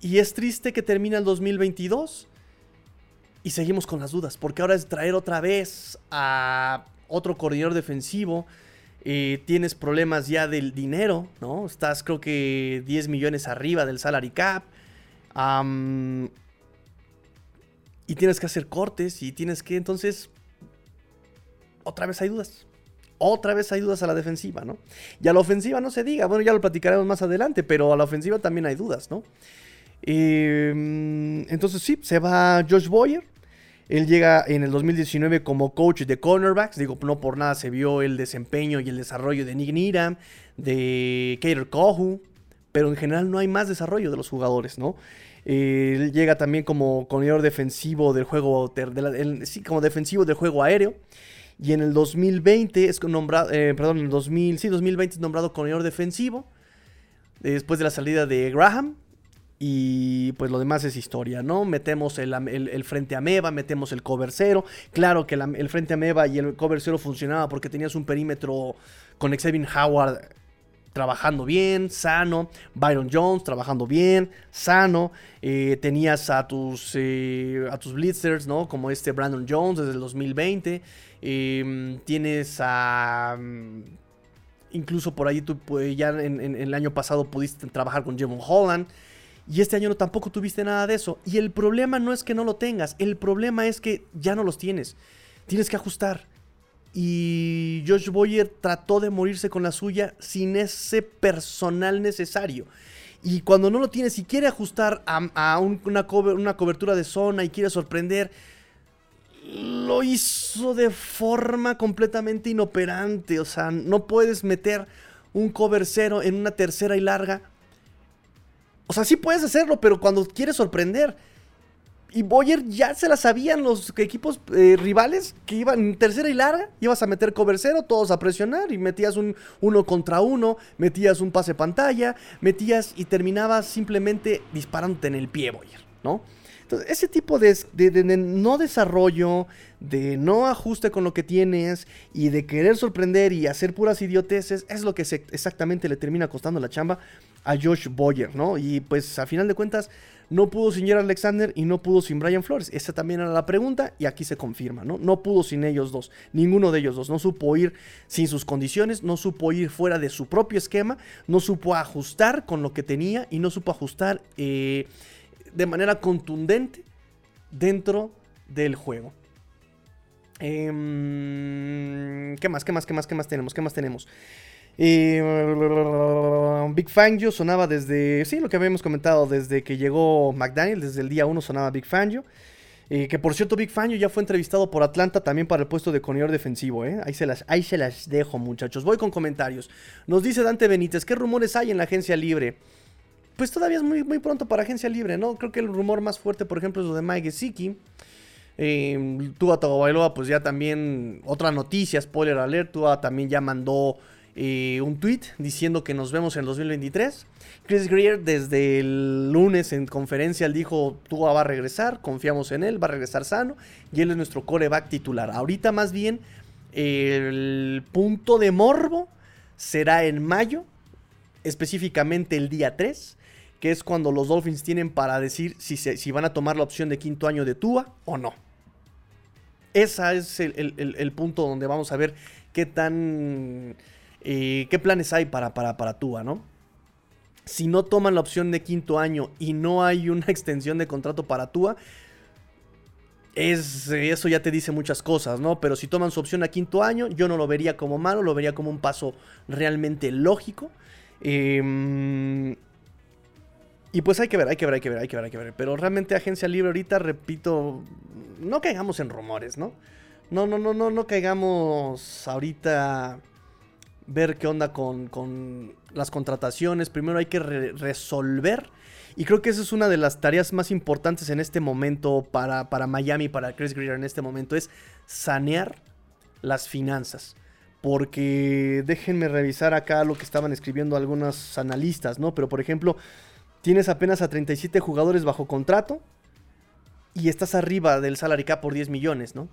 Y es triste que termina el 2022 y seguimos con las dudas, porque ahora es traer otra vez a otro coordinador defensivo. Eh, tienes problemas ya del dinero, ¿no? Estás creo que 10 millones arriba del salary cap. y tienes que hacer cortes y tienes que, entonces, otra vez hay dudas otra vez hay dudas a la defensiva, ¿no? Y a la ofensiva no se diga, bueno, ya lo platicaremos más adelante, pero a la ofensiva también hay dudas, ¿no? Em, entonces sí, se va Josh Boyer. Él llega en el 2019 como coach de cornerbacks. Digo, no por nada se vio el desempeño y el desarrollo de Nick Needham, de Kater Kohu. Pero en general no hay más desarrollo de los jugadores, ¿no? él llega también como coordinador defensivo del juego, sí, como defensivo del juego aéreo. Y en el 2020 es nombrado, eh, perdón, en el 2000, sí, 2020 es nombrado coordinador defensivo. Después de la salida de Graham. Y pues lo demás es historia, ¿no? Metemos el, frente ameba, metemos el cover cero. Claro que el frente ameba y el cover cero funcionaba porque tenías un perímetro con Xavier Howard trabajando bien, sano. Byron Jones trabajando bien, sano. Eh, tenías a tus, eh, a tus blitzers, ¿no? Como este Brandon Jones desde el 2020. Em, tienes a... Mm, incluso por ahí tú pues, ya en, el año pasado pudiste trabajar con Jevon Holland. Y este año no, tampoco tuviste nada de eso. Y el problema no es que no lo tengas. El problema es que ya no los tienes. Tienes que ajustar. Y Josh Boyer trató de morirse con la suya sin ese personal necesario. Y cuando no lo tienes y quiere ajustar a, una, una cobertura de zona y quiere sorprender, lo hizo de forma completamente inoperante. O sea, no puedes meter un cover cero en una tercera y larga. O sea, sí puedes hacerlo, pero cuando quieres sorprender. Y Boyer ya se la sabían los equipos eh, rivales que iban tercera y larga. Ibas a meter cover cero, todos a presionar y metías un uno contra uno, metías un pase pantalla, metías y terminabas simplemente disparándote en el pie, Boyer, ¿no? Entonces, ese tipo de, no desarrollo, de no ajuste con lo que tienes y de querer sorprender y hacer puras idioteces es lo que exactamente le termina costando la chamba a Josh Boyer, ¿no? Y pues a final de cuentas no pudo sin Jerry Alexander y no pudo sin Brian Flores. Esa también era la pregunta y aquí se confirma, ¿no? No pudo sin ellos dos, ninguno de ellos dos. No supo ir sin sus condiciones, no supo ir fuera de su propio esquema, no supo ajustar con lo que tenía y no supo ajustar... Eh, de manera contundente dentro del juego. Em, ¿Qué más? ¿Qué más? ¿Qué más? ¿Qué más tenemos? ¿Qué más tenemos? Eh, Big Fangio sonaba desde, sí, lo que habíamos comentado, desde que llegó McDaniel, desde el día 1 sonaba Big Fangio. Eh, que por cierto, Big Fangio ya fue entrevistado por Atlanta también para el puesto de corredor defensivo. ¿eh? Ahí, se las, ahí se las dejo, muchachos. Voy con comentarios. Nos dice Dante Benítez, ¿qué rumores hay en la agencia libre? pues todavía es muy, muy pronto para agencia libre, ¿no? Creo que el rumor más fuerte, por ejemplo, es lo de Mike Gesicki. Eh, Tua Tagovailoa, pues ya también, otra noticia, spoiler alert, Tua también ya mandó un tweet diciendo que nos vemos en el 2023. Chris Greer desde el lunes en conferencia dijo, Tua va a regresar, confiamos en él, va a regresar sano y él es nuestro coreback titular. Ahorita más bien el punto de morbo será en mayo, específicamente el día 3 que es cuando los Dolphins tienen para decir si, si van a tomar la opción de quinto año de Tua o no. Ese es el, punto donde vamos a ver qué tan. Qué planes hay para, para, para Tua, ¿no? Si no toman la opción de quinto año y no hay una extensión de contrato para Tua, es, eso ya te dice muchas cosas, ¿no? Pero si toman su opción a quinto año, yo no lo vería como malo, lo vería como un paso realmente lógico. Eh, y pues hay que ver, hay que ver, hay que ver, hay que ver, hay que ver. Pero realmente agencia libre ahorita, repito, no caigamos en rumores, ¿no? No, no, no, no, no caigamos ahorita ver qué onda con, las contrataciones. Primero hay que resolver. Y creo que esa es una de las tareas más importantes en este momento para, para Miami, para Chris Greer en este momento, es sanear las finanzas. Porque déjenme revisar acá lo que estaban escribiendo algunos analistas, ¿no? Pero por ejemplo, tienes apenas a 37 jugadores bajo contrato y estás arriba del salary cap por 10 millones, ¿no?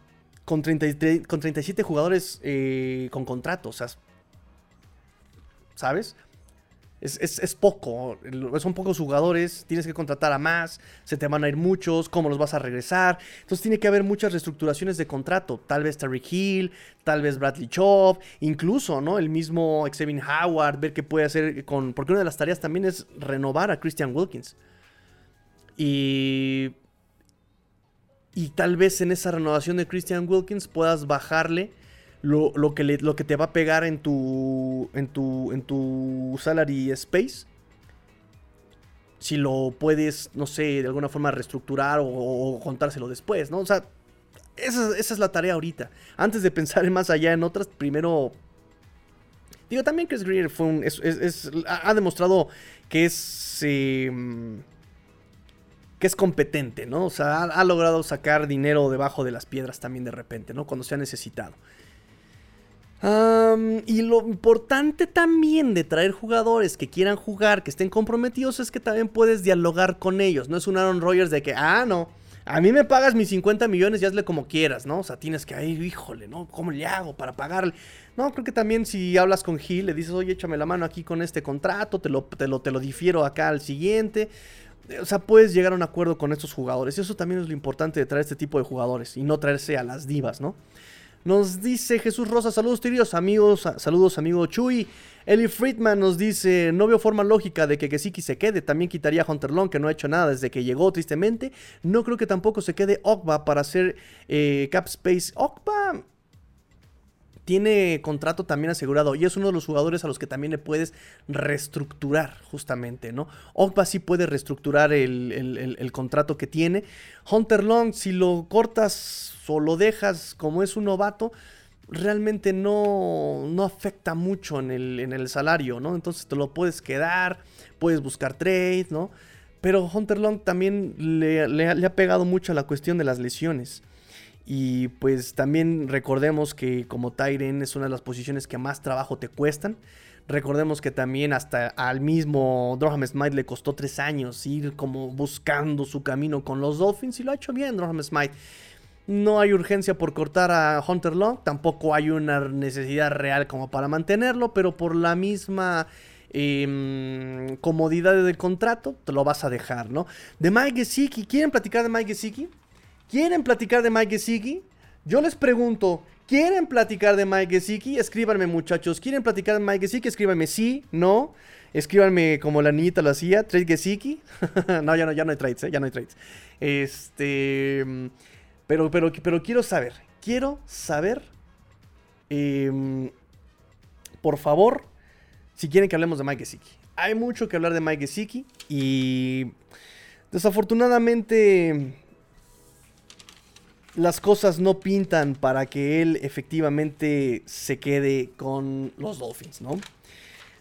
Con, con 37 jugadores eh, con contrato, o sea, ¿sabes? Es, poco, son pocos jugadores, tienes que contratar a más, se te van a ir muchos, cómo los vas a regresar. Entonces tiene que haber muchas reestructuraciones de contrato. Tal vez Terry Hill, tal vez Bradley Chop, incluso, ¿no? El mismo Xavier Howard, ver qué puede hacer con... Porque una de las tareas también es renovar a Christian Wilkins. Y... Y tal vez en esa renovación de Christian Wilkins puedas bajarle lo, que, lo que te va a pegar en tu, en tu, en tu salary space. Si lo puedes, no sé, de alguna forma reestructurar o, contárselo después, ¿no? O sea, esa, es la tarea ahorita. Antes de pensar en más allá en otras, primero Digo, también Chris Greer fue un, ha demostrado que es. Em, que es competente, ¿no? O sea, ha, logrado sacar dinero debajo de las piedras también de repente, ¿no? Cuando se ha necesitado y lo importante también de traer jugadores que quieran jugar, que estén comprometidos, es que también puedes dialogar con ellos. No es un Aaron Rodgers de que, ah, no, a mí me pagas mis 50 millones y hazle como quieras, ¿no? O sea, tienes que ir, híjole, ¿no? ¿Cómo le hago para pagarle? No, creo que también si hablas con Gil, le dices, oye, échame la mano aquí con este contrato, te lo, te lo, te lo difiero acá al siguiente. O sea, puedes llegar a un acuerdo con estos jugadores. Eso también es lo importante de traer este tipo de jugadores y no traerse a las divas, ¿no? Nos dice Jesús Rosa, saludos queridos amigos, saludos amigo Chuy. Eli Friedman nos dice, no veo forma lógica de que Gesicki se quede, también quitaría a Hunter Long que no ha hecho nada desde que llegó tristemente. No creo que tampoco se quede Okba para hacer eh, Cap Space. Okba tiene contrato también asegurado y es uno de los jugadores a los que también le puedes reestructurar justamente, ¿no? Ogba sí puede reestructurar el, contrato que tiene. Hunter Long, si lo cortas o lo dejas como es un novato, realmente no, no afecta mucho en el, en el salario, ¿no? Entonces te lo puedes quedar, puedes buscar trade, ¿no? Pero Hunter Long también le, le ha pegado mucho a la cuestión de las lesiones. Y pues también recordemos que como Tyren es una de las posiciones que más trabajo te cuestan. Recordemos que también hasta al mismo Droham Smite le costó tres años ir como buscando su camino con los Dolphins y lo ha hecho bien Droham Smite. No hay urgencia por cortar a Hunter Long, tampoco hay una necesidad real como para mantenerlo, pero por la misma em, comodidad del contrato te lo vas a dejar, ¿no? De Mike Gesicki, ¿quieren platicar de Mike Gesicki? ¿Quieren platicar de Mike Gesicki? Yo les pregunto, ¿quieren platicar de Mike Gesicki? Escríbanme, muchachos. ¿Quieren platicar de Mike Gesicki? Escríbanme sí, no. Escríbanme como la niñita lo hacía, trade Gesicki. no, ya no, ya no hay trades, ¿eh? ya no hay trades. Este, pero, pero, pero quiero saber, quiero saber, em, por favor, si quieren que hablemos de Mike Gesicki. Hay mucho que hablar de Mike Gesicki y desafortunadamente las cosas no pintan para que él efectivamente se quede con los Dolphins, ¿no?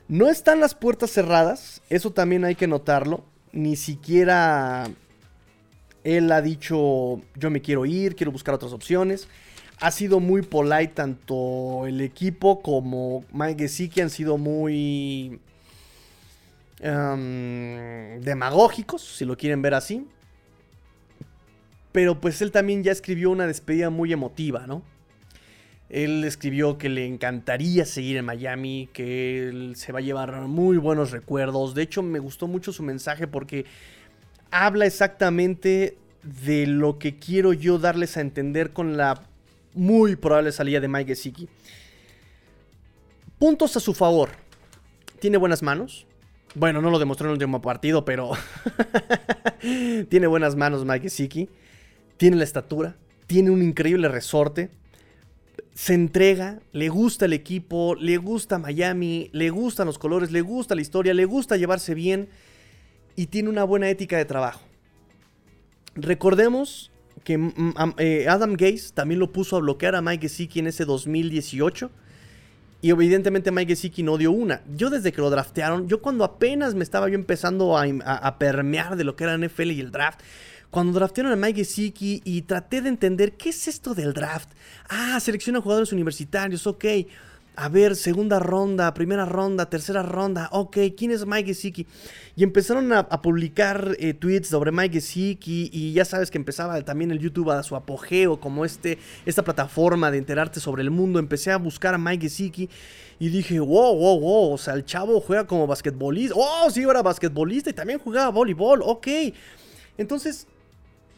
No están las puertas cerradas, eso también hay que notarlo. Ni siquiera él ha dicho yo me quiero ir, quiero buscar otras opciones. Ha sido muy polite tanto el equipo como Mike Gesicki han sido muy em, demagógicos, si lo quieren ver así. Pero pues él también ya escribió una despedida muy emotiva, ¿no? Él escribió que le encantaría seguir en Miami, que él se va a llevar muy buenos recuerdos. De hecho, me gustó mucho su mensaje porque habla exactamente de lo que quiero yo darles a entender con la muy probable salida de Mike Gesicki. Puntos a su favor. Tiene buenas manos. Bueno, no lo demostró en el último partido, pero tiene buenas manos Mike Gesicki tiene la estatura, tiene un increíble resorte, se entrega, le gusta el equipo, le gusta Miami, le gustan los colores, le gusta la historia, le gusta llevarse bien y tiene una buena ética de trabajo. Recordemos que mm, mm, eh, Adam Gaze también lo puso a bloquear a Mike Gesicki en ese 2018 Y evidentemente Mike Gesicki no dio una. Yo desde que lo draftearon, yo cuando apenas me estaba yo empezando a, permear de lo que era NFL y el draft, cuando draftearon a Mike Gesicki y traté de entender qué es esto del draft. Ah, selecciona jugadores universitarios, ok. A ver, segunda ronda, primera ronda, tercera ronda. Ok, ¿quién es Mike Gesicki? Y empezaron a, publicar eh, tweets sobre Mike Gesicki. Y ya sabes que empezaba también el YouTube a su apogeo, como este, esta plataforma de enterarte sobre el mundo. Empecé a buscar a Mike Gesicki. Y dije, wow, wow, wow. O sea, el chavo juega como basquetbolista. Oh, sí, era basquetbolista y también jugaba voleibol. Ok. Entonces,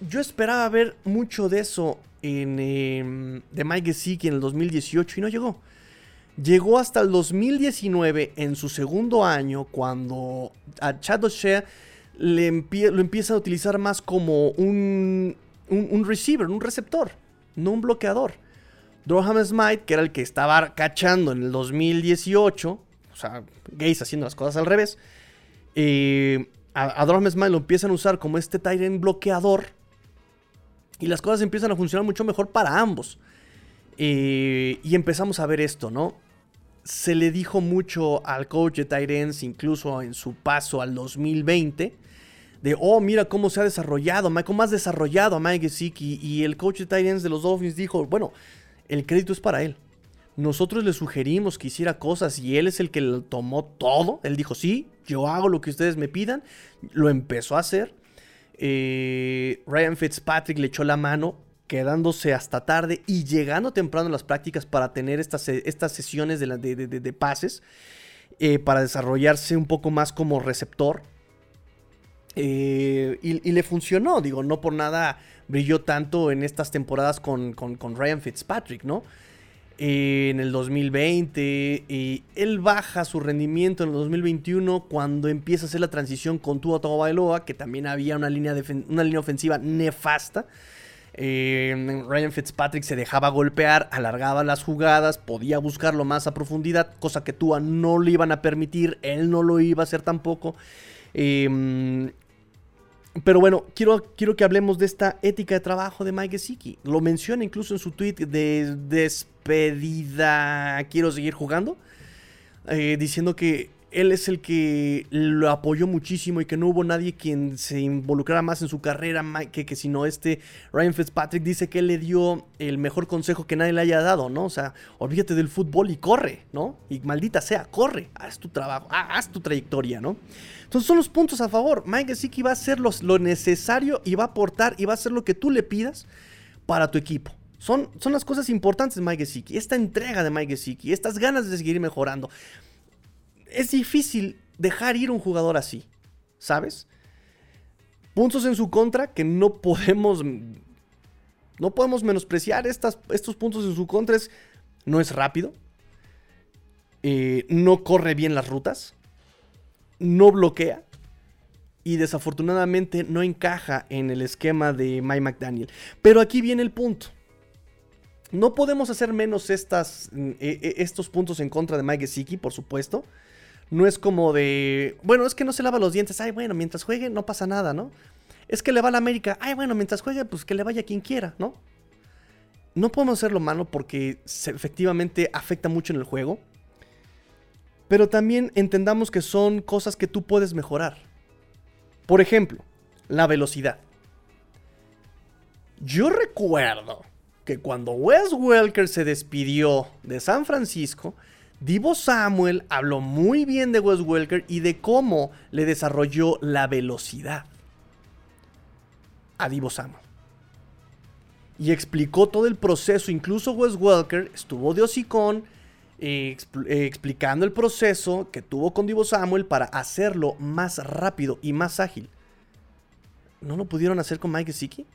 yo esperaba ver mucho de eso en, em, de Mike Gesicki en el 2018 y no llegó. Llegó hasta el 2019, en su segundo año, cuando a Chad O'Shea lo empieza a utilizar más como un, un, receiver, un receptor, no un bloqueador. Durham Smite, que era el que estaba cachando en el 2018, o sea, Gaze haciendo las cosas al revés, eh, a, a Smite lo empiezan a usar como este Tyrant bloqueador y las cosas empiezan a funcionar mucho mejor para ambos. Eh, y empezamos a ver esto, ¿no? se le dijo mucho al coach de Tyrens, incluso en su paso al 2020, de, oh, mira cómo se ha desarrollado, cómo has desarrollado a Mike Gesicki. Y el coach de Tyrens de los Dolphins dijo, bueno, el crédito es para él. Nosotros le sugerimos que hiciera cosas y él es el que lo tomó todo. Él dijo, sí, yo hago lo que ustedes me pidan. Lo empezó a hacer. Eh, Ryan Fitzpatrick le echó la mano quedándose hasta tarde y llegando temprano en las prácticas para tener estas, estas sesiones de, de, pases, eh, para desarrollarse un poco más como receptor. Eh, y, le funcionó, digo, no por nada brilló tanto en estas temporadas con, Ryan Fitzpatrick, ¿no? Eh, en el 2020, él baja su rendimiento en el 2021 cuando empieza a hacer la transición con Tua Tagovailoa, que también había una línea, una línea ofensiva nefasta. Eh, Ryan Fitzpatrick se dejaba golpear, alargaba las jugadas, podía buscarlo más a profundidad, cosa que Tua no le iban a permitir, él no lo iba a hacer tampoco. Em, pero bueno, quiero, quiero que hablemos de esta ética de trabajo de Mike Gesicki. Lo menciona incluso en su tweet de despedida. Quiero seguir jugando. Eh, diciendo que él es el que lo apoyó muchísimo y que no hubo nadie quien se involucrara más en su carrera que, que sino este Ryan Fitzpatrick dice que él le dio el mejor consejo que nadie le haya dado, ¿no? O sea, olvídate del fútbol y corre, ¿no? Y maldita sea, corre, haz tu trabajo, haz tu trayectoria, ¿no? Entonces son los puntos a favor. Mike Gesicki va a hacer lo necesario y va a aportar y va a hacer lo que tú le pidas para tu equipo. Son, son las cosas importantes de Mike Gesicki. Esta entrega de Mike Gesicki, estas ganas de seguir mejorando es difícil dejar ir un jugador así, ¿sabes? Puntos en su contra que no podemos no podemos menospreciar estas, estos puntos en su contra es no es rápido, eh, no corre bien las rutas, no bloquea y desafortunadamente no encaja en el esquema de Mike McDaniel. Pero aquí viene el punto. No podemos hacer menos estas, eh, eh, estos puntos en contra de Mike Gesicki, por supuesto. No es como de, bueno, es que no se lava los dientes, ay, bueno, mientras juegue no pasa nada, ¿no? Es que le va a la América, ay, bueno, mientras juegue, pues que le vaya quien quiera, ¿no? No podemos hacerlo malo porque efectivamente afecta mucho en el juego. Pero también entendamos que son cosas que tú puedes mejorar. Por ejemplo, la velocidad. Yo recuerdo que cuando Wes Welker se despidió de San Francisco, Divo Samuel habló muy bien de Wes Welker y de cómo le desarrolló la velocidad a Divo Samuel. Y explicó todo el proceso. Incluso Wes Welker estuvo de hocicón eh, eh, explicando el proceso que tuvo con Divo Samuel para hacerlo más rápido y más ágil. ¿No lo pudieron hacer con Mike Gesicki?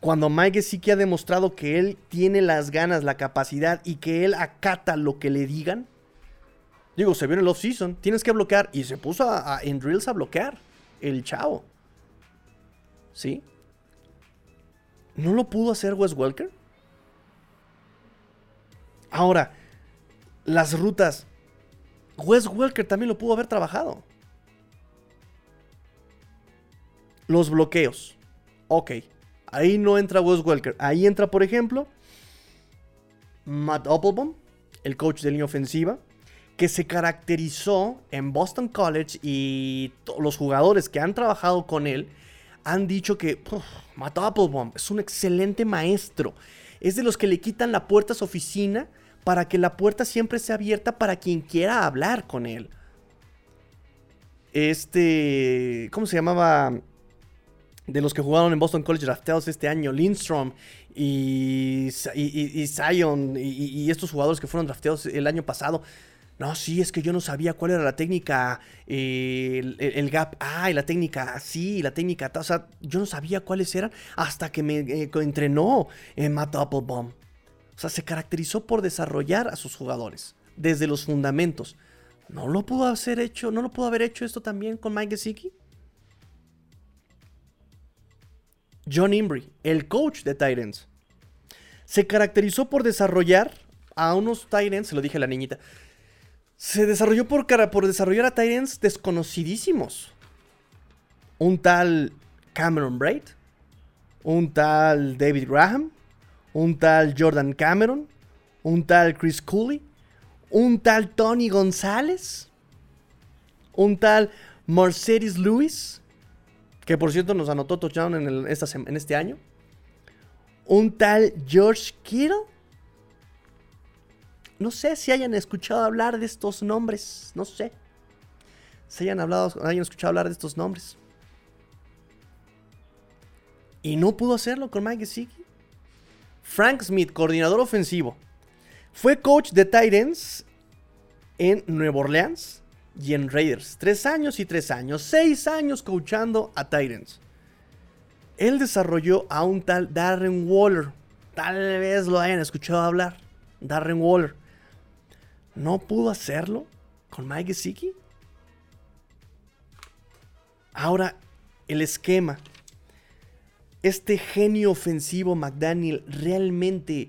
Cuando Mike que ha demostrado que él tiene las ganas, la capacidad y que él acata lo que le digan. Digo, se vio en el off-season, tienes que bloquear. Y se puso en drills a bloquear. El chavo. ¿Sí? ¿No lo pudo hacer Wes Welker? Ahora, las rutas. Wes Welker también lo pudo haber trabajado. Los bloqueos. Ok. Ahí no entra Wes Welker. Ahí entra, por ejemplo, Matt Applebaum, el coach de línea ofensiva, que se caracterizó en Boston College y los jugadores que han trabajado con él han dicho que Matt Applebaum es un excelente maestro. Es de los que le quitan la puerta a su oficina para que la puerta siempre sea abierta para quien quiera hablar con él. Este, ¿cómo se llamaba? De los que jugaron en Boston College drafteados este año, Lindstrom y, y, Zion y, estos jugadores que fueron drafteados el año pasado. No, sí, es que yo no sabía cuál era la técnica, eh, el, gap ah, y la técnica así, la técnica O sea, yo no sabía cuáles eran hasta que me eh, entrenó en Matt Applebaum. O sea, se caracterizó por desarrollar a sus jugadores desde los fundamentos. ¿No lo pudo haber hecho, no lo pudo haber hecho esto también con Mike Gesicki? John Imbri, el coach de Titans, se caracterizó por desarrollar a unos Titans, se lo dije a la niñita, se desarrolló por, por desarrollar a Titans desconocidísimos. Un tal Cameron Braid, un tal David Graham, un tal Jordan Cameron, un tal Chris Cooley, un tal Tony González, un tal Mercedes Lewis, que por cierto nos anotó touchdown en, en este año, un tal George Kittle, no sé si hayan escuchado hablar de estos nombres. No sé. Si hayan, hablado, escuchado hablar de estos nombres. Y no pudo hacerlo con Mike Gesicki. Frank Smith, coordinador ofensivo. Fue coach de Titans en Nueva Orleans y en Raiders. Tres años y tres años. Seis años coachando a Titans. Él desarrolló a un tal Darren Waller. Tal vez lo hayan escuchado hablar. Darren Waller no pudo hacerlo con Mike Gesicki. Ahora, el esquema. Este genio ofensivo McDaniel realmente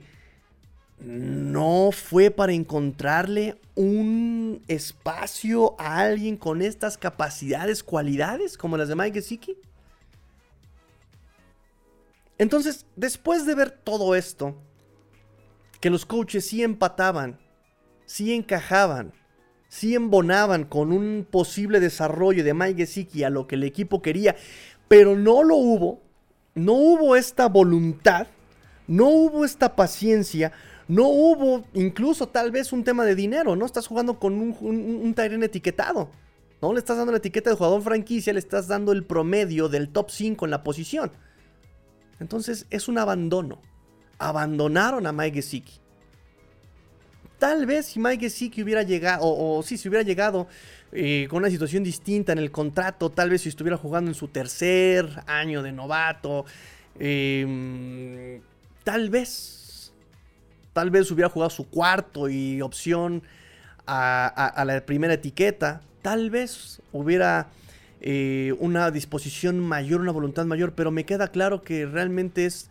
no fue para encontrarle un espacio a alguien con estas capacidades, cualidades como las de Mike Gesicki. Entonces, después de ver todo esto, que los coaches sí empataban sí encajaban, sí embonaban con un posible desarrollo de Mike Gesicki a lo que el equipo quería, pero no lo hubo, no hubo esta voluntad, no hubo esta paciencia, no hubo incluso tal vez un tema de dinero, ¿no? Estás jugando con un, un, etiquetado. No le estás dando la etiqueta de jugador franquicia, le estás dando el promedio del top 5 en la posición. Entonces es un abandono. Abandonaron a Mike Gesicki. Tal vez si Mike Gesicki hubiera llegado, o, si hubiera llegado eh, con una situación distinta en el contrato, tal vez si estuviera jugando en su tercer año de novato, em, tal vez, tal vez hubiera jugado su cuarto y opción a, la primera etiqueta, tal vez hubiera eh, una disposición mayor, una voluntad mayor, pero me queda claro que realmente es,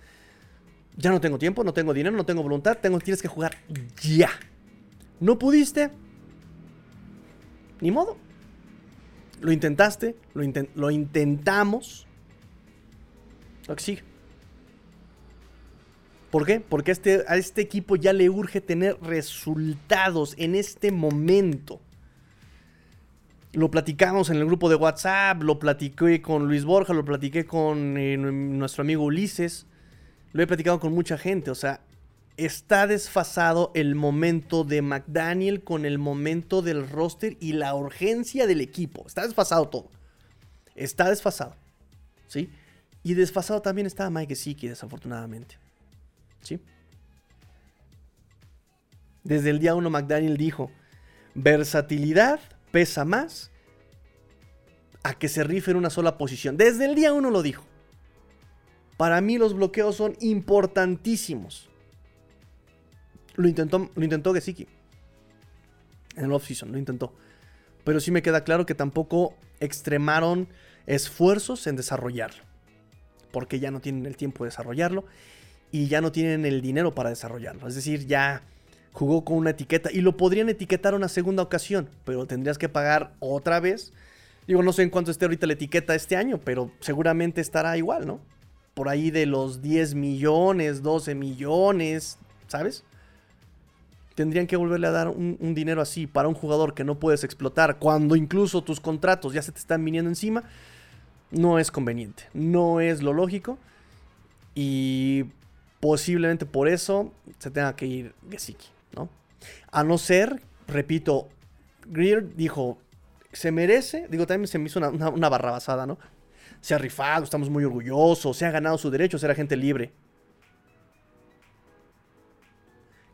ya no tengo tiempo, no tengo dinero, no tengo voluntad, tengo, tienes que jugar ya. No pudiste. Ni modo. Lo intentaste, lo, lo intentamos. Lo que sigue. ¿Por qué? Porque a este, a este equipo ya le urge tener resultados en este momento. Lo platicamos en el grupo de WhatsApp, lo platiqué con Luis Borja, lo platiqué con eh, nuestro amigo Ulises, lo he platicado con mucha gente. O sea, está desfasado el momento de McDaniel con el momento del roster y la urgencia del equipo. Está desfasado todo. Está desfasado. ¿Sí? Y desfasado también está Mike Gesicki, desafortunadamente. Desde el día 1 McDaniel dijo, versatilidad pesa más a que se rife en una sola posición. Desde el día 1 lo dijo. Para mí los bloqueos son importantísimos. Lo intentó, lo intentó Gesicki. En el offseason, lo intentó. Pero sí me queda claro que tampoco extremaron esfuerzos en desarrollarlo. Porque ya no tienen el tiempo de desarrollarlo. Y ya no tienen el dinero para desarrollarlo. Es decir, ya jugó con una etiqueta. Y lo podrían etiquetar una segunda ocasión. Pero tendrías que pagar otra vez. Digo, no sé en cuánto esté ahorita la etiqueta este año. Pero seguramente estará igual, ¿no? Por ahí de los 10 millones, 12 millones. ¿Sabes? tendrían que volverle a dar un, dinero así para un jugador que no puedes explotar cuando incluso tus contratos ya se te están viniendo encima, no es conveniente, no es lo lógico y posiblemente por eso se tenga que ir Gesicki, ¿no? A no ser, repito, Greer dijo, se merece, digo, también se me hizo una, una, barra basada, ¿no? Se ha rifado, estamos muy orgullosos, se ha ganado su derecho a ser agente libre.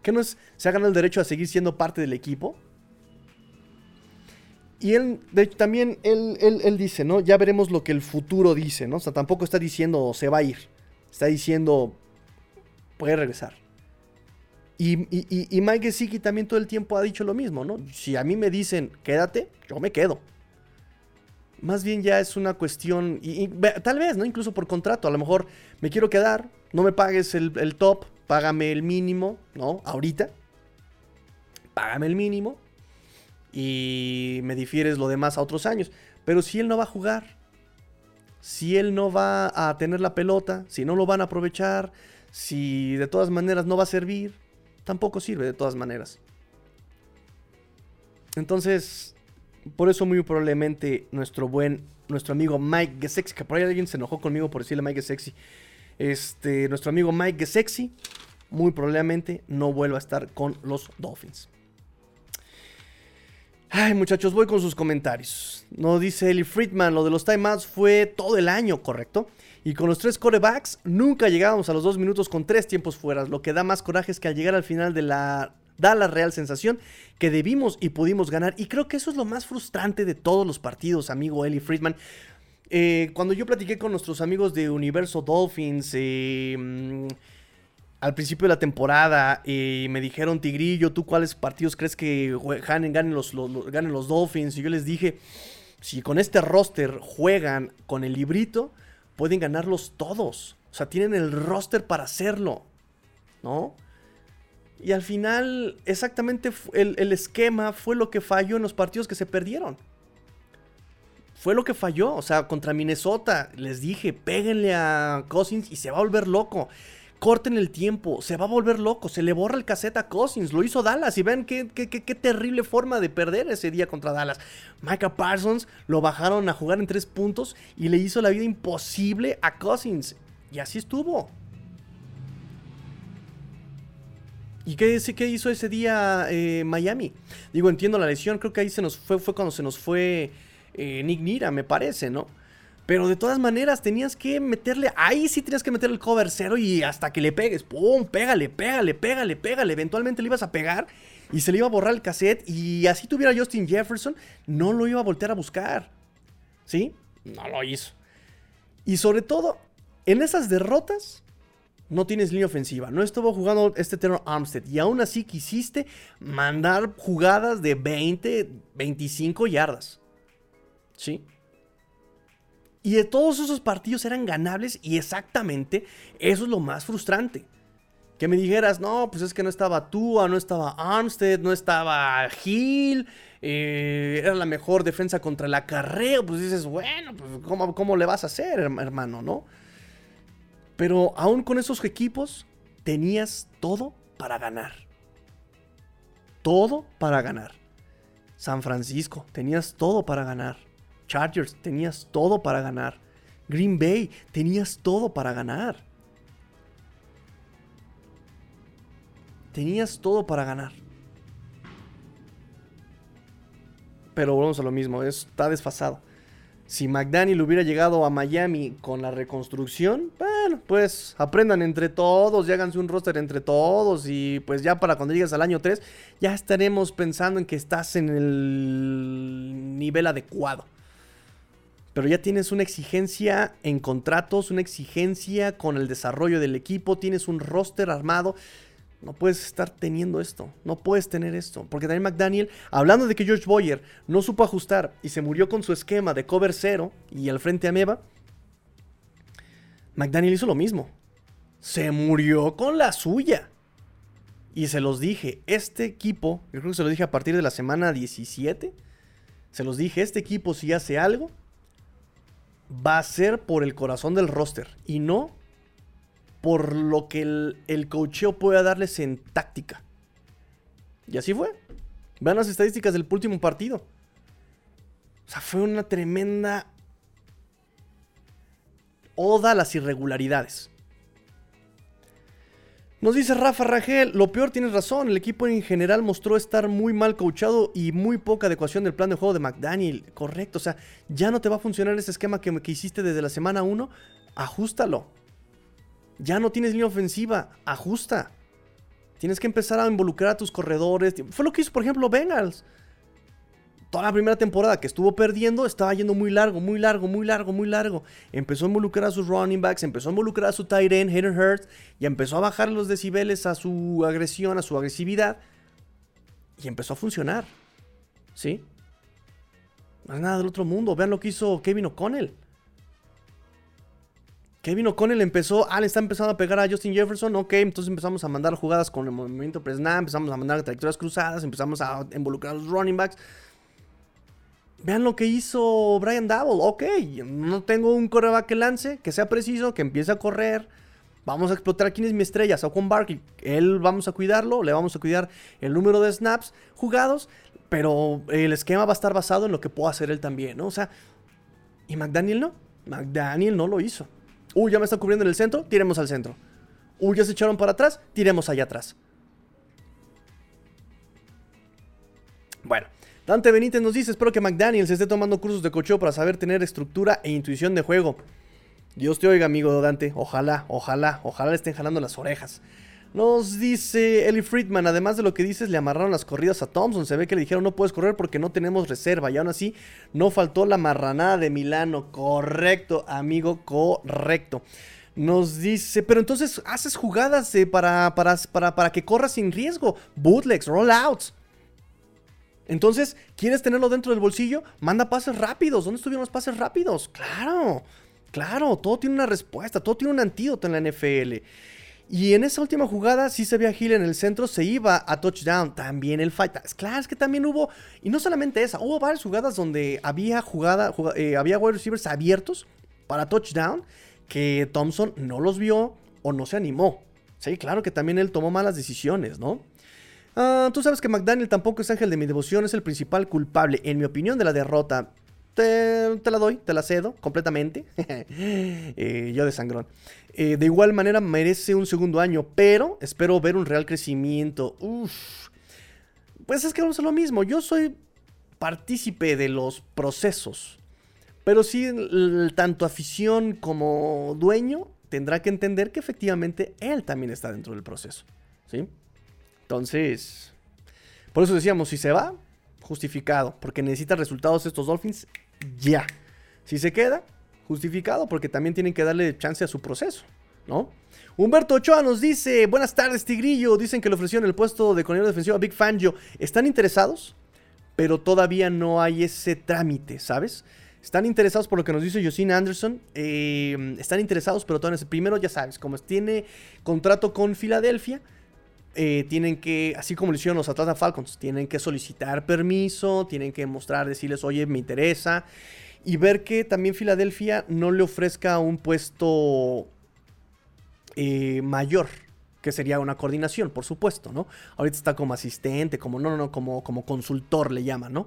¿Qué no es? Se ha ganado el derecho a seguir siendo parte del equipo. Y él, de también él, él, dice, ¿no? Ya veremos lo que el futuro dice, ¿no? O sea, tampoco está diciendo se va a ir. Está diciendo puede regresar. Y, y, Mike Gesicki también todo el tiempo ha dicho lo mismo, ¿no? Si a mí me dicen quédate, yo me quedo. Más bien ya es una cuestión, y, tal vez, ¿no? Incluso por contrato, a lo mejor me quiero quedar, no me pagues el, el top, págame el mínimo, ¿no? Ahorita. Págame el mínimo. Y me difieres lo demás a otros años. Pero si él no va a jugar, si él no va a tener la pelota, si no lo van a aprovechar, si de todas maneras no va a servir, tampoco sirve de todas maneras. Entonces, por eso muy probablemente nuestro buen, nuestro amigo Mike Gesexi, que por ahí alguien se enojó conmigo por decirle Mike Gesexi, este, nuestro amigo Mike Gesexi, muy probablemente no vuelva a estar con los Dolphins. Ay, muchachos, voy con sus comentarios. No dice Eli Friedman, lo de los timeouts fue todo el año, ¿correcto? Y con los tres corebacks nunca llegábamos a los dos minutos con tres tiempos fuera. Lo que da más coraje es que al llegar al final de la... da la real sensación que debimos y pudimos ganar. Y creo que eso es lo más frustrante de todos los partidos, amigo Eli Friedman. Eh, cuando yo platiqué con nuestros amigos de Universo Dolphins eh, mm, al principio de la temporada y me dijeron, Tigrillo, ¿tú cuáles partidos crees que ganen los, ganen los Dolphins? Y yo les dije, si con este roster juegan con el librito, pueden ganarlos todos. O sea, tienen el roster para hacerlo. ¿No? Y al final, exactamente el, el, esquema fue lo que falló en los partidos que se perdieron. Fue lo que falló. O sea, contra Minnesota, les dije, péguenle a Cousins y se va a volver loco. Corten el tiempo, se va a volver loco, se le borra el cassette a Cousins, lo hizo Dallas y ven qué, qué, qué, terrible forma de perder ese día contra Dallas. Micah Parsons lo bajaron a jugar en tres puntos y le hizo la vida imposible a Cousins. Y así estuvo. ¿Y qué, qué hizo ese día eh, Miami? Digo, entiendo la lesión, creo que ahí se nos fue, fue cuando se nos fue eh, Nick Nira, me parece, ¿no? Pero de todas maneras tenías que meterle, ahí sí tenías que meter el cover cero y hasta que le pegues, ¡pum! Pégale, pégale, pégale, pégale. Eventualmente le ibas a pegar y se le iba a borrar el cassette y así tuviera Justin Jefferson, no lo iba a voltear a buscar. ¿Sí? No lo hizo. Y sobre todo, en esas derrotas no tienes línea ofensiva. No estuvo jugando este Terror Armstead. Y aún así quisiste mandar jugadas de 20, 25 yardas. ¿Sí? Y de todos esos partidos eran ganables y exactamente eso es lo más frustrante. Que me dijeras, no, pues es que no estaba Tua, no estaba Armstead, no estaba Hill, eh, era la mejor defensa contra el acarreo. Pues dices, bueno, pues ¿cómo, ¿cómo le vas a hacer, hermano, no? Pero aún con esos equipos, tenías todo para ganar. Todo para ganar. San Francisco, tenías todo para ganar. Chargers, tenías todo para ganar. Green Bay, tenías todo para ganar. Tenías todo para ganar. Pero volvemos a lo mismo, está desfasado. Si McDaniel hubiera llegado a Miami con la reconstrucción, bueno, pues aprendan entre todos y un roster entre todos. Y pues ya para cuando llegues al año 3, ya estaremos pensando en que estás en el nivel adecuado pero ya tienes una exigencia en contratos, una exigencia con el desarrollo del equipo, tienes un roster armado. No puedes estar teniendo esto, no puedes tener esto. Porque también McDaniel, hablando de que George Boyer no supo ajustar y se murió con su esquema de cover cero y al frente a Meva, McDaniel hizo lo mismo. Se murió con la suya. Y se los dije, este equipo, yo creo que se lo dije a partir de la semana 17, se los dije, este equipo si hace algo, va a ser por el corazón del roster y no por lo que el, el cocheo pueda darles en táctica. Y así fue. Vean las estadísticas del último partido. O sea, fue una tremenda oda a las irregularidades. Nos dice Rafa Rangel, lo peor tienes razón, el equipo en general mostró estar muy mal coachado y muy poca adecuación del plan de juego de McDaniel. Correcto, o sea, ya no te va a funcionar ese esquema que, que hiciste desde la semana 1, ajustalo. Ya no tienes línea ofensiva, ajusta. Tienes que empezar a involucrar a tus corredores. Fue lo que hizo, por ejemplo, Bengals toda la primera temporada que estuvo perdiendo, estaba yendo muy largo, muy largo, muy largo, muy largo. Empezó a involucrar a sus running backs, empezó a involucrar a su tight end, Hayden Hurst, y empezó a bajar los decibeles a su agresión, a su agresividad. Y empezó a funcionar. ¿Sí? No es nada del otro mundo. Vean lo que hizo Kevin O'Connell. Kevin O'Connell empezó, ah, le está empezando a pegar a Justin Jefferson, ok, entonces empezamos a mandar jugadas con el movimiento pre empezamos a mandar trayectorias cruzadas, empezamos a involucrar a los running backs, Vean lo que hizo Brian Double. Ok, no tengo un coreback que lance, que sea preciso, que empiece a correr. Vamos a explotar quién es mi estrella, Saquon Barkley. Él vamos a cuidarlo, le vamos a cuidar el número de snaps jugados, pero el esquema va a estar basado en lo que pueda hacer él también, ¿no? O sea, y McDaniel no. McDaniel no lo hizo. Uy, ya me está cubriendo en el centro, tiremos al centro. Uy, ya se echaron para atrás, tiremos allá atrás. Bueno, Dante Benítez nos dice, espero que McDaniels esté tomando cursos de cocheo para saber tener estructura e intuición de juego. Dios te oiga, amigo Dante. Ojalá, ojalá, ojalá le estén jalando las orejas. Nos dice Ellie Friedman, además de lo que dices, le amarraron las corridas a Thompson. Se ve que le dijeron no puedes correr porque no tenemos reserva. Y aún así, no faltó la marranada de Milano. Correcto, amigo, correcto. Nos dice, pero entonces haces jugadas para, para, para, para que corras sin riesgo. Bootlegs, rollouts. Entonces, ¿quieres tenerlo dentro del bolsillo? Manda pases rápidos. ¿Dónde estuvieron los pases rápidos? Claro, claro, todo tiene una respuesta, todo tiene un antídoto en la NFL. Y en esa última jugada sí se veía Hill en el centro, se iba a touchdown. También el fight. Claro, es que también hubo, y no solamente esa, hubo varias jugadas donde había jugada, eh, había wide receivers abiertos para touchdown que Thompson no los vio o no se animó. Sí, claro que también él tomó malas decisiones, ¿no? Ah, tú sabes que McDaniel tampoco es ángel de mi devoción, es el principal culpable, en mi opinión, de la derrota. Te, la doy, te la cedo completamente. Eh, yo de sangrón. Eh, de igual manera merece un segundo año, pero espero ver un real crecimiento. Uf. Pues es que vamos a lo mismo. Yo soy partícipe de los procesos. Pero sí, tanto afición como dueño tendrá que entender que efectivamente él también está dentro del proceso. ¿Sí? Entonces, por eso decíamos, si se va, justificado, porque necesita resultados estos Dolphins ya. Si se queda, justificado, porque también tienen que darle chance a su proceso, ¿no? Humberto Ochoa nos dice, buenas tardes Tigrillo, dicen que le ofrecieron el puesto de coordinador defensivo a Big Fangio. ¿Están interesados? Pero todavía no hay ese trámite, ¿sabes? Están interesados por lo que nos dice Josine Anderson. Eh, están interesados, pero todavía. Primero, ya sabes, como tiene contrato con Filadelfia, eh, tienen que, así como lo hicieron los Atlanta Falcons, tienen que solicitar permiso, tienen que mostrar, decirles, oye, me interesa. Y ver que también Filadelfia no le ofrezca un puesto eh, mayor, que sería una coordinación, por supuesto, ¿no? Ahorita está como asistente, como, no, no, no, como, como consultor le llaman, ¿no?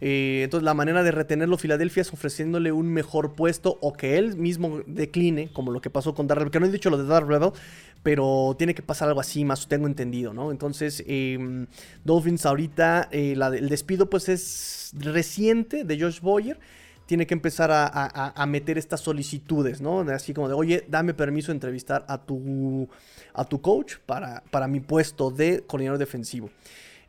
Eh, entonces la manera de retenerlo Filadelfia es ofreciéndole un mejor puesto o que él mismo decline, como lo que pasó con Darrell, que no he dicho lo de Darrell, pero tiene que pasar algo así, más tengo entendido, ¿no? Entonces, em, Dolphins ahorita, eh, el despido pues es reciente de Josh Boyer. Tiene que empezar a, meter estas solicitudes, ¿no? Así como de, oye, dame permiso de entrevistar a tu, a tu coach para, para mi puesto de coordinador defensivo.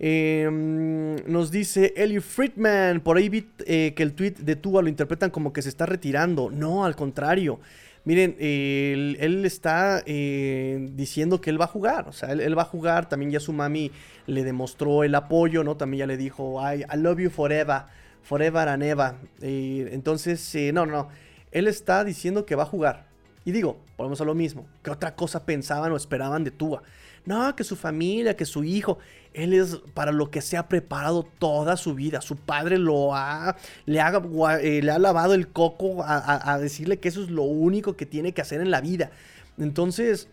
Em, nos dice Eli Friedman, por ahí vi eh, que el tweet de Tua lo interpretan como que se está retirando. No, al contrario. Miren, él, está eh, diciendo que él va a jugar, o sea, él, va a jugar, también ya su mami le demostró el apoyo, ¿no? También ya le dijo, I, I love you forever, forever and ever. entonces, eh, no, no, él está diciendo que va a jugar. Y digo, volvemos a lo mismo, ¿qué otra cosa pensaban o esperaban de Tua? No, que su familia, que su hijo. Él es para lo que se ha preparado toda su vida. Su padre lo ha, le ha, eh, lavado el coco a, decirle que eso es lo único que tiene que hacer en la vida. Entonces,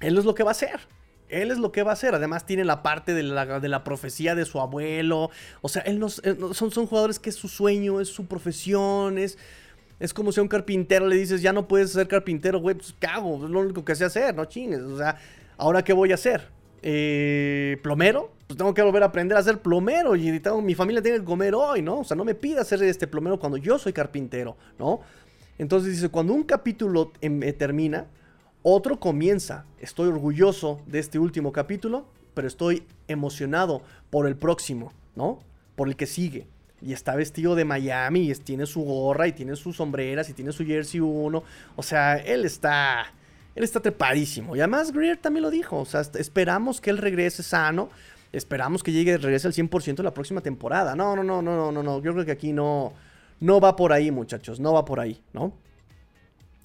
él es lo que va a hacer. Él es lo que va a hacer. Además, tiene la parte de la, profecía de su abuelo. O sea, él nos, son, son jugadores que es su sueño, es su profesión, es. Es como si a un carpintero le dices, ya no puedes ser carpintero, güey, pues cago, es lo único que sé hacer, no chingues. O sea, ¿ahora qué voy a hacer? Eh, ¿Plomero? Pues tengo que volver a aprender a ser plomero y mi familia tiene que comer hoy, ¿no? O sea, no me pida ser este plomero cuando yo soy carpintero, ¿no? Entonces dice, cuando un capítulo em, eh, termina, otro comienza. Estoy orgulloso de este último capítulo, pero estoy emocionado por el próximo, ¿no? Por el que sigue. Y está vestido de Miami y tiene su gorra y tiene sus sombreras y tiene su jersey 1. O sea, él está... Él está trepadísimo. Y además Greer también lo dijo. O sea, esperamos que él regrese sano. Esperamos que llegue, regrese al 100% la próxima temporada. No, no, no, no, no, no, no. Yo creo que aquí no, no va por ahí, muchachos. No va por ahí, ¿no?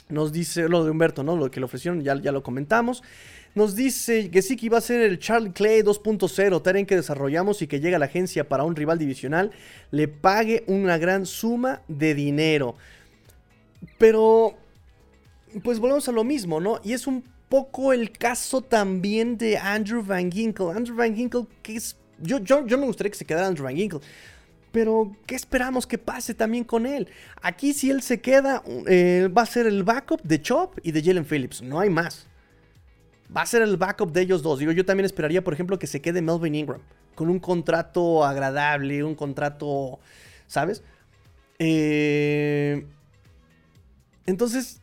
Nos dice lo de Humberto, ¿no? Lo que le ofrecieron, ya, ya lo comentamos. Nos dice que sí que iba a ser el Charlie Clay 2.0, tarea que desarrollamos y que llega a la agencia para un rival divisional, le pague una gran suma de dinero. Pero, pues volvemos a lo mismo, ¿no? Y es un poco el caso también de Andrew Van Ginkle. Andrew Van Ginkle, que es... Yo, yo, me gustaría que se quedara Andrew Van Ginkle. Pero, ¿qué esperamos que pase también con él? Aquí, si él se queda, eh, va a ser el backup de Chop y de Jalen Phillips. No hay más. Va a ser el backup de ellos dos. Digo, yo también esperaría, por ejemplo, que se quede Melvin Ingram. Con un contrato agradable, un contrato. ¿Sabes? Eh, entonces,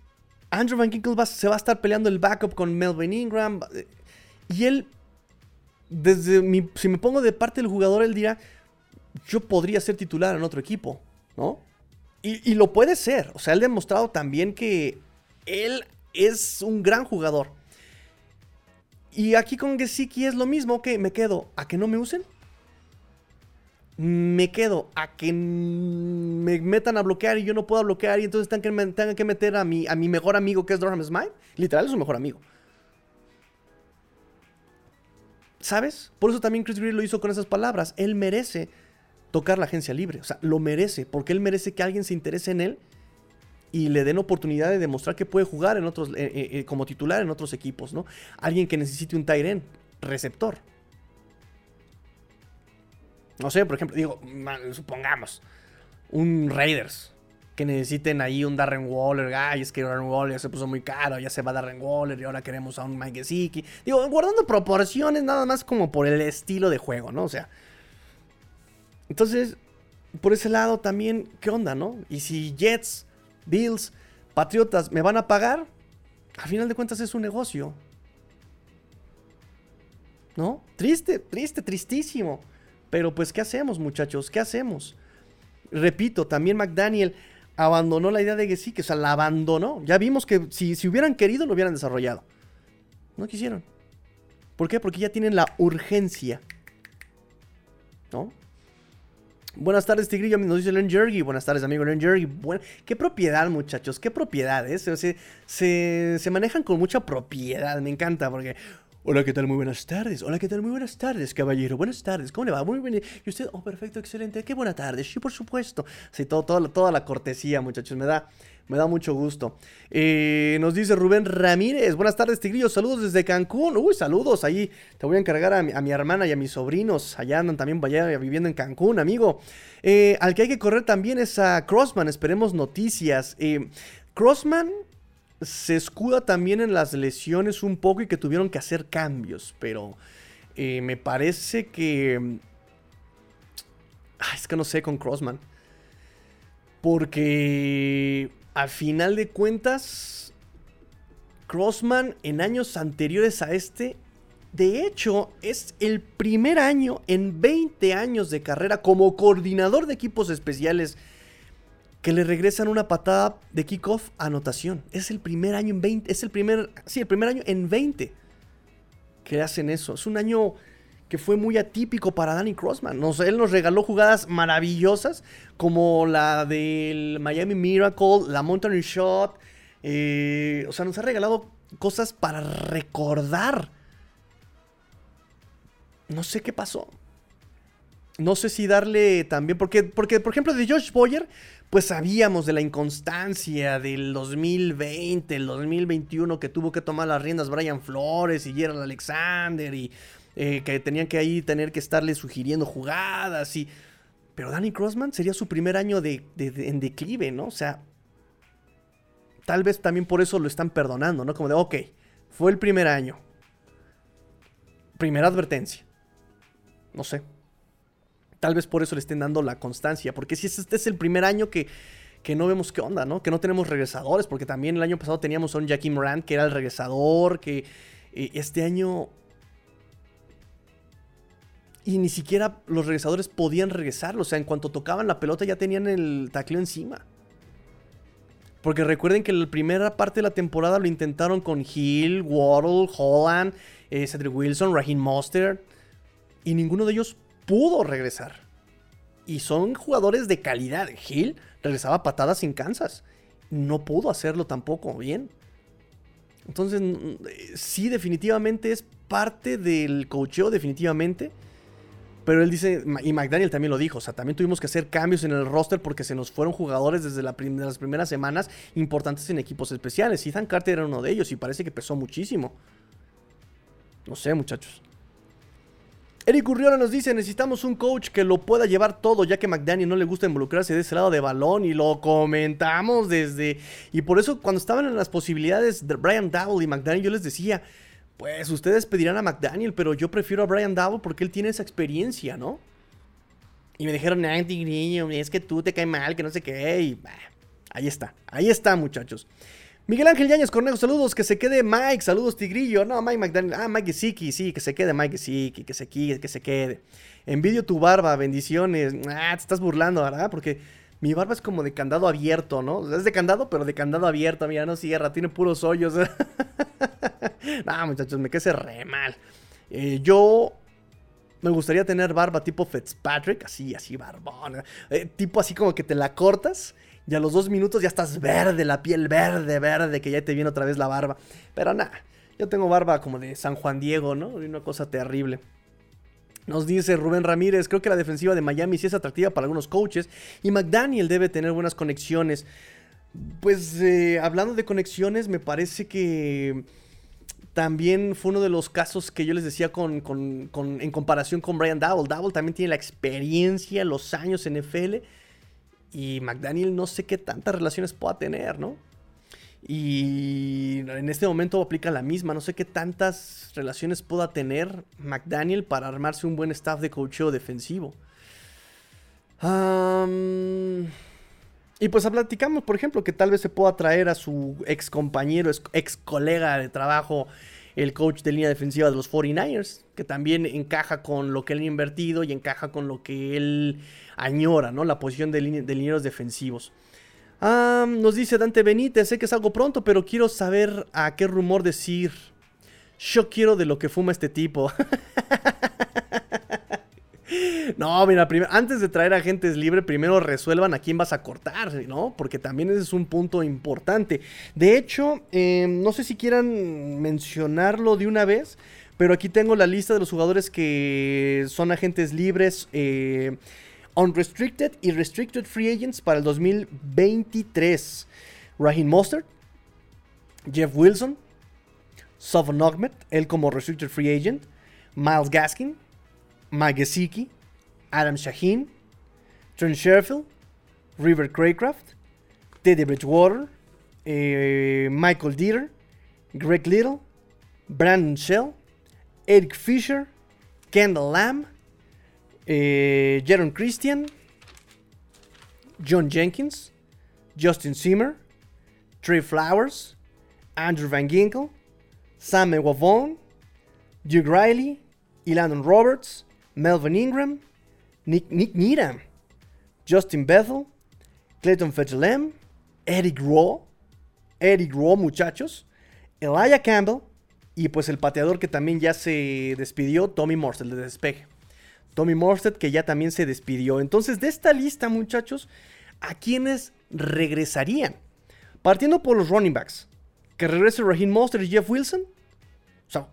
Andrew Van Ginkle se va a estar peleando el backup con Melvin Ingram. Y él, desde mi, si me pongo de parte del jugador, él dirá yo podría ser titular en otro equipo, ¿no? Y, lo puede ser. O sea, él ha demostrado también que él es un gran jugador. Y aquí con Gesicki es lo mismo, que me quedo a que no me usen. Me quedo a que me metan a bloquear y yo no puedo bloquear y entonces tengan que, que meter a mi, a mi mejor amigo que es Durham Smite. Literal es su mejor amigo. ¿Sabes? Por eso también Chris Greer lo hizo con esas palabras. Él merece tocar la agencia libre. O sea, lo merece, porque él merece que alguien se interese en él y le den oportunidad de demostrar que puede jugar en otros, eh, eh, eh, como titular en otros equipos, ¿no? Alguien que necesite un Tyren, receptor. No sé, por ejemplo, digo, supongamos, un Raiders, que necesiten ahí un Darren Waller. Ay, es que Darren Waller se puso muy caro, ya se va Darren Waller y ahora queremos a un Mike Gesicki. Digo, guardando proporciones nada más como por el estilo de juego, ¿no? O sea, entonces, por ese lado también, ¿qué onda, no? Y si Jets, Bills, Patriotas me van a pagar, al final de cuentas es un negocio. ¿No? Triste, triste, tristísimo. Pero pues, ¿qué hacemos, muchachos? ¿Qué hacemos? Repito, también McDaniel abandonó la idea de que sí, que o sea, la abandonó. Ya vimos que si, si hubieran querido, lo hubieran desarrollado. No quisieron. ¿Por qué? Porque ya tienen la urgencia. ¿No? Buenas tardes, Tigrillo. Nos dice Len Jergy. Buenas tardes, amigo Len Jergy. qué propiedad, muchachos. Qué propiedad. ¿eh? Se, se, manejan con mucha propiedad. Me encanta porque. Hola, ¿qué tal? Muy buenas tardes. Hola, ¿qué tal? Muy buenas tardes, caballero. Buenas tardes. ¿Cómo le va? Muy bien. ¿Y usted? Oh, perfecto, excelente. Qué buena tarde. Sí, por supuesto. Sí, todo, toda la cortesía, muchachos. Me da, me da mucho gusto. Eh, nos dice Rubén Ramírez. Buenas tardes, Tigrillo. Saludos desde Cancún. Uy, saludos. Ahí te voy a encargar a mi, hermana y a mis sobrinos. Allá andan también vaya, viviendo en Cancún, amigo. Eh, al que hay que correr también es a Crossman. Esperemos noticias. Eh, Crossman se escuda también en las lesiones un poco y que tuvieron que hacer cambios. Pero me parece que... es que no sé con Crossman. Porque a final de cuentas, Crossman en años anteriores a este, de hecho, es el primer año en 20 años de carrera como coordinador de equipos especiales que le regresan una patada de kickoff a anotación. Es el primer año en 20, es el primer, sí, el primer año en 20 que hacen eso. Es un año que fue muy atípico para Danny Crossman. él nos regaló jugadas maravillosas como la del Miami Miracle, la Mountain Shot. Eh, o sea, nos ha regalado cosas para recordar. No sé qué pasó. no sé si darle también, porque, porque por ejemplo de Josh Boyer, pues sabíamos de la inconstancia del 2020, el 2021 que tuvo que tomar las riendas Brian Flores y Gerald Alexander y eh, que tenían que ahí tener que estarle sugiriendo jugadas y... Pero Danny Crossman sería su primer año de, en declive, ¿no? O sea, tal vez también por eso lo están perdonando, ¿no? Como de, ok, fue el primer año. Primera advertencia. No sé. Tal vez por eso le estén dando la constancia. Porque si este es el primer año que, que no vemos qué onda, ¿no? Que no tenemos regresadores. Porque también el año pasado teníamos a un Jackie Morant que era el regresador. Que este año. Y ni siquiera los regresadores podían regresar. O sea, en cuanto tocaban la pelota ya tenían el tacleo encima. Porque recuerden que la primera parte de la temporada lo intentaron con Hill, Waddle, Holland, eh, Cedric Wilson, Raheem Mostert. Y ninguno de ellos pudo regresar. Y son jugadores de calidad. Hill regresaba patadas sin Kansas. No pudo hacerlo tampoco bien. Entonces, sí, definitivamente es parte del cocheo, definitivamente. Pero él dice, y McDaniel también lo dijo, o sea, también tuvimos que hacer cambios en el roster porque se nos fueron jugadores desde las primeras semanas importantes en equipos especiales. Ethan Carter era uno de ellos y parece que pesó muchísimo. No sé, muchachos. Eric Urriola nos dice, necesitamos un coach que lo pueda llevar todo, ya que McDaniel no le gusta involucrarse de ese lado de balón y lo comentamos desde... Y por eso cuando estaban en las posibilidades de Brian Dowell y McDaniel, yo les decía, pues ustedes pedirán a McDaniel, pero yo prefiero a Brian Dowell porque él tiene esa experiencia, ¿no? Y me dijeron, niño, es que tú te cae mal, que no sé qué. Y ahí está, ahí está, muchachos. Miguel Ángel Yañez Cornejo, saludos, que se quede Mike, saludos Tigrillo, no, Mike McDaniel, ah, Mike Gesicki, sí, que se quede Mike Gesicki, que se quede, que se quede. Envidio tu barba, bendiciones, ah, te estás burlando, ¿verdad? Porque mi barba es como de candado abierto, ¿no? Es de candado, pero de candado abierto, mira, no cierra, tiene puros hoyos. no, muchachos, me quedé re mal. Eh, yo me gustaría tener barba tipo Fitzpatrick, así, así, barbón. Eh, tipo así como que te la cortas y a los dos minutos ya estás verde, la piel verde, verde, que ya te viene otra vez la barba. Pero nada, yo tengo barba como de San Juan Diego, ¿no? Una cosa terrible. Nos dice Rubén Ramírez, creo que la defensiva de Miami sí es atractiva para algunos coaches y McDaniel debe tener buenas conexiones. Pues eh, hablando de conexiones, me parece que también fue uno de los casos que yo les decía con, en comparación con Brian Dowell. Dowell también tiene la experiencia, los años en NFL y McDaniel no sé qué tantas relaciones pueda tener, ¿no? Y en este momento aplica la misma. No sé qué tantas relaciones pueda tener McDaniel para armarse un buen staff de coacheo defensivo. y pues platicamos, por ejemplo, que tal vez se pueda traer a su ex compañero, ex colega de trabajo, el coach de línea defensiva de los 49ers, que también encaja con lo que él ha invertido y encaja con lo que él añora, ¿no? La posición de, de linieros defensivos. nos dice Dante Benítez, sé que es algo pronto, pero quiero saber a qué rumor decir. Yo quiero de lo que fuma este tipo. No, mira, antes de traer agentes libres, primero resuelvan a quién vas a cortar, ¿no? Porque también ese es un punto importante. De hecho, em, no sé si quieran mencionarlo de una vez, pero aquí tengo la lista de los jugadores que son agentes libres. Eh, unrestricted y restricted free agents para el 2023. Raheem Mostert, Jeff Wilson, Sofon Ahmed, él como restricted free agent, Miles Gaskin, Mike Gesicki, Adam Shaheen, Trent Sherfield, River Craycraft, Teddy Bridgewater, eh, Michael Dieter, Greg Little, Brandon Shell, Eric Fisher, Kendall Lamb, eh, Jaron Christian, John Jenkins, Justin Zimmer, Trey Flowers, Andrew Van Ginkel, Sam Wavon, Duke Riley, Elandon Roberts, Melvin Ingram, Nick, Nick Needham, Justin Bethel, Clayton Fetchelem, Eric Rowe, Eric Rowe, muchachos, Elijah Campbell y pues el pateador que también ya se despidió, Tommy Morse, el de despeje. Tommy Morstead, que ya también se despidió. Entonces, de esta lista, muchachos, ¿a quiénes regresarían? Partiendo por los running backs. Que regrese Raheem Mostert y Jeff Wilson. O sea,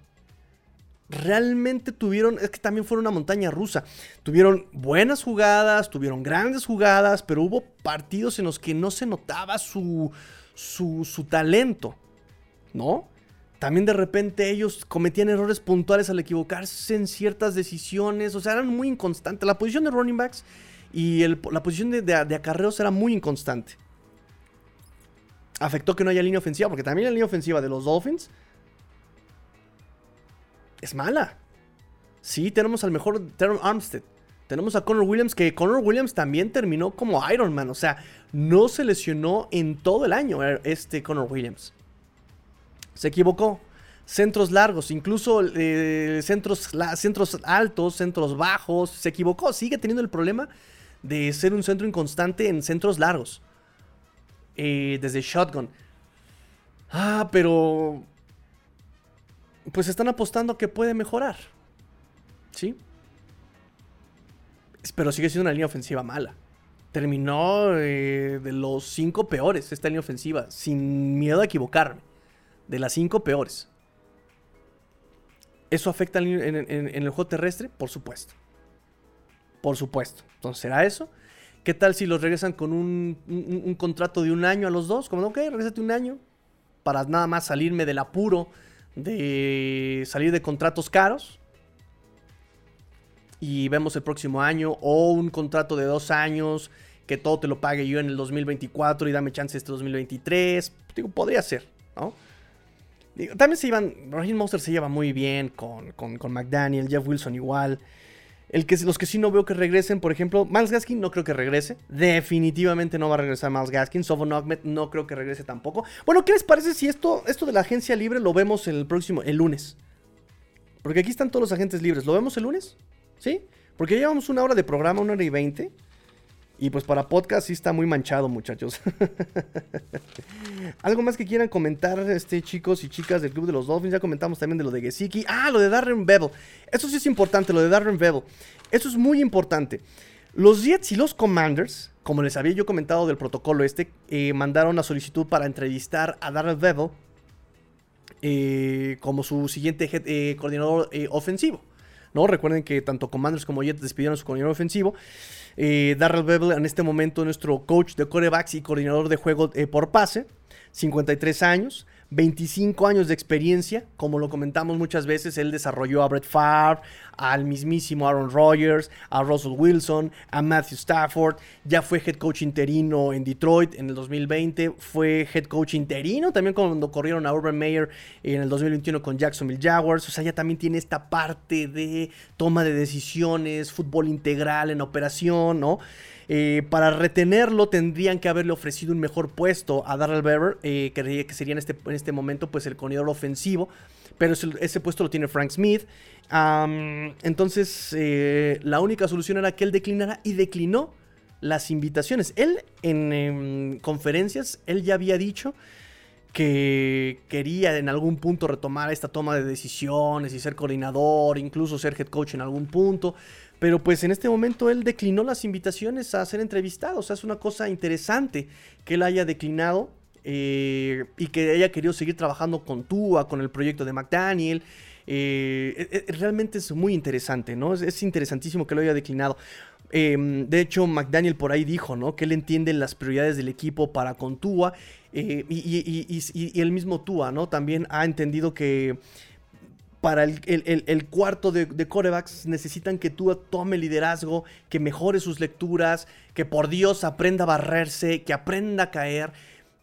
realmente tuvieron, es que también fueron una montaña rusa. Tuvieron buenas jugadas, tuvieron grandes jugadas, pero hubo partidos en los que no se notaba su, su, talento, ¿no? También de repente ellos cometían errores puntuales al equivocarse en ciertas decisiones, o sea, eran muy inconstantes. La posición de running backs y la posición de, de acarreos era muy inconstante. Afectó que no haya línea ofensiva, porque también la línea ofensiva de los Dolphins es mala. Sí, tenemos al mejor Teron Armstead. Tenemos a Connor Williams, que Connor Williams también terminó como Iron Man. O sea, no se lesionó en todo el año eh, este Connor Williams. Se equivocó. Centros largos, incluso eh, centros, centros altos, centros bajos. Se equivocó. Sigue teniendo el problema de ser un centro inconstante en centros largos. Eh, desde shotgun. Ah, pero pues están apostando que puede mejorar. ¿Sí? Pero sigue siendo una línea ofensiva mala. Terminó eh, de los cinco peores esta línea ofensiva, sin miedo a equivocarme. De las cinco peores. ¿Eso afecta en, el juego terrestre? Por supuesto. Por supuesto. Entonces, ¿será eso? ¿Qué tal si los regresan con un, un contrato de un año a los dos? Como, ok, regresate un año. Para nada más salirme del apuro de salir de contratos caros y vemos el próximo año o un contrato de dos años que todo te lo pague yo en el 2024 y dame chance este 2023. Digo, podría ser, ¿no? también se iban, Raheem Monster se lleva muy bien con, con, con McDaniel, Jeff Wilson igual. El que, los que sí no veo que regresen, por ejemplo, Miles Gaskin no creo que regrese. Definitivamente no va a regresar Miles Gaskin. Sofon Ahmed no creo que regrese tampoco. Bueno, ¿qué les parece si esto, esto de la agencia libre lo vemos el próximo, el lunes? Porque aquí están todos los agentes libres. ¿Lo vemos el lunes? ¿Sí? Porque llevamos una hora de programa, una hora y veinte. Y pues para podcast sí está muy manchado, muchachos. Algo más que quieran comentar, este, chicos y chicas del Club de los Dolphins. Ya comentamos también de lo de Gesicki. Ah, lo de Darren Bevel. Eso sí es importante, lo de Darren Bevel. Eso es muy importante. Los Jets y los Commanders, como les había yo comentado del protocolo este, eh, mandaron una solicitud para entrevistar a Darren Bevel eh, como su siguiente eh, coordinador ofensivo. ¿No? Recuerden que tanto Commanders como Jets despidieron a su coordinador ofensivo. Eh, Darrell Bevel en este momento nuestro coach de corebacks y coordinador de juego eh, por pase, 53 años. 25 años de experiencia, como lo comentamos muchas veces, él desarrolló a Brett Favre, al mismísimo Aaron Rodgers, a Russell Wilson, a Matthew Stafford, ya fue head coach interino en Detroit en el 2020, fue head coach interino también cuando corrieron a Urban Meyer en el 2021 con Jacksonville Jaguars, o sea, ya también tiene esta parte de toma de decisiones, fútbol integral en operación, ¿no? Eh, para retenerlo tendrían que haberle ofrecido un mejor puesto a Darrell Bever, eh, que, sería en este, en este momento pues el corredor ofensivo, pero ese, puesto lo tiene Frank Smith. entonces eh, la única solución era que él declinara y declinó las invitaciones. Él en, en conferencias, él ya había dicho que quería en algún punto retomar esta toma de decisiones y ser coordinador, incluso ser head coach en algún punto. Pero pues en este momento él declinó las invitaciones a ser entrevistado. O sea, es una cosa interesante que él haya declinado eh, y que haya querido seguir trabajando con Tua, con el proyecto de McDaniel. Eh, e, e, realmente es muy interesante, ¿no? Es, interesantísimo que lo haya declinado. Em, de hecho, McDaniel por ahí dijo, ¿no? Que él entiende las prioridades del equipo para con Tua. Eh, y, el mismo Tua, ¿no? También ha entendido que para el, cuarto de, de, corebacks necesitan que tú tome liderazgo, que mejore sus lecturas, que por Dios aprenda a barrerse, que aprenda a caer.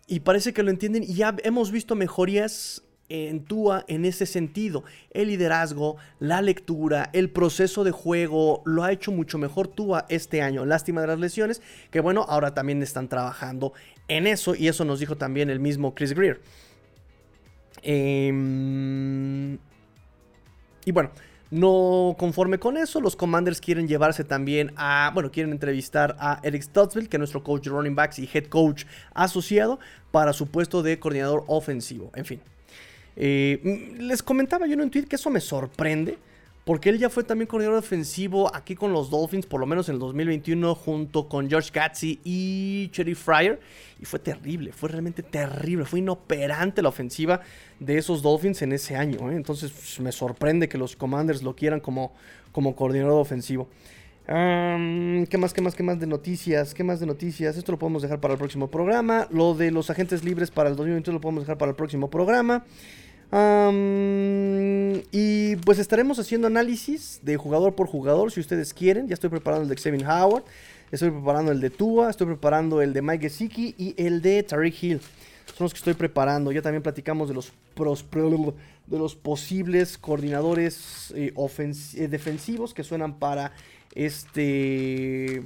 Y parece que lo entienden y ya hemos visto mejorías en Tua en ese sentido. El liderazgo, la lectura, el proceso de juego, lo ha hecho mucho mejor Tua este año. Lástima de las lesiones, que bueno, ahora también están trabajando en eso y eso nos dijo también el mismo Chris Greer. Eh, y bueno, no conforme con eso, los Commanders quieren llevarse también a, bueno, quieren entrevistar a Eric Stutzville, que es nuestro coach de running backs y head coach asociado, para su puesto de coordinador ofensivo. En fin, eh, les comentaba yo en un tweet que eso me sorprende, Porque él ya fue también coordinador defensivo aquí con los Dolphins, por lo menos en el 2021, junto con George Gatsby y Cherry Fryer. Y fue terrible, fue realmente terrible. Fue inoperante la ofensiva de esos Dolphins en ese año. ¿eh? Entonces pues, me sorprende que los Commanders lo quieran como, como coordinador ofensivo. ¿Qué más, qué más, qué más de noticias? ¿Qué más de noticias? Esto lo podemos dejar para el próximo programa. Lo de los agentes libres para el 2021 lo podemos dejar para el próximo programa. Y pues estaremos haciendo análisis de jugador por jugador si ustedes quieren. Ya estoy preparando el de Xavier Howard, estoy preparando el de Tua, estoy preparando el de Mike Gesicki y el de Tariq Hill. Son los que estoy preparando. Ya también platicamos de los, de los posibles coordinadores eh, eh, defensivos que suenan para este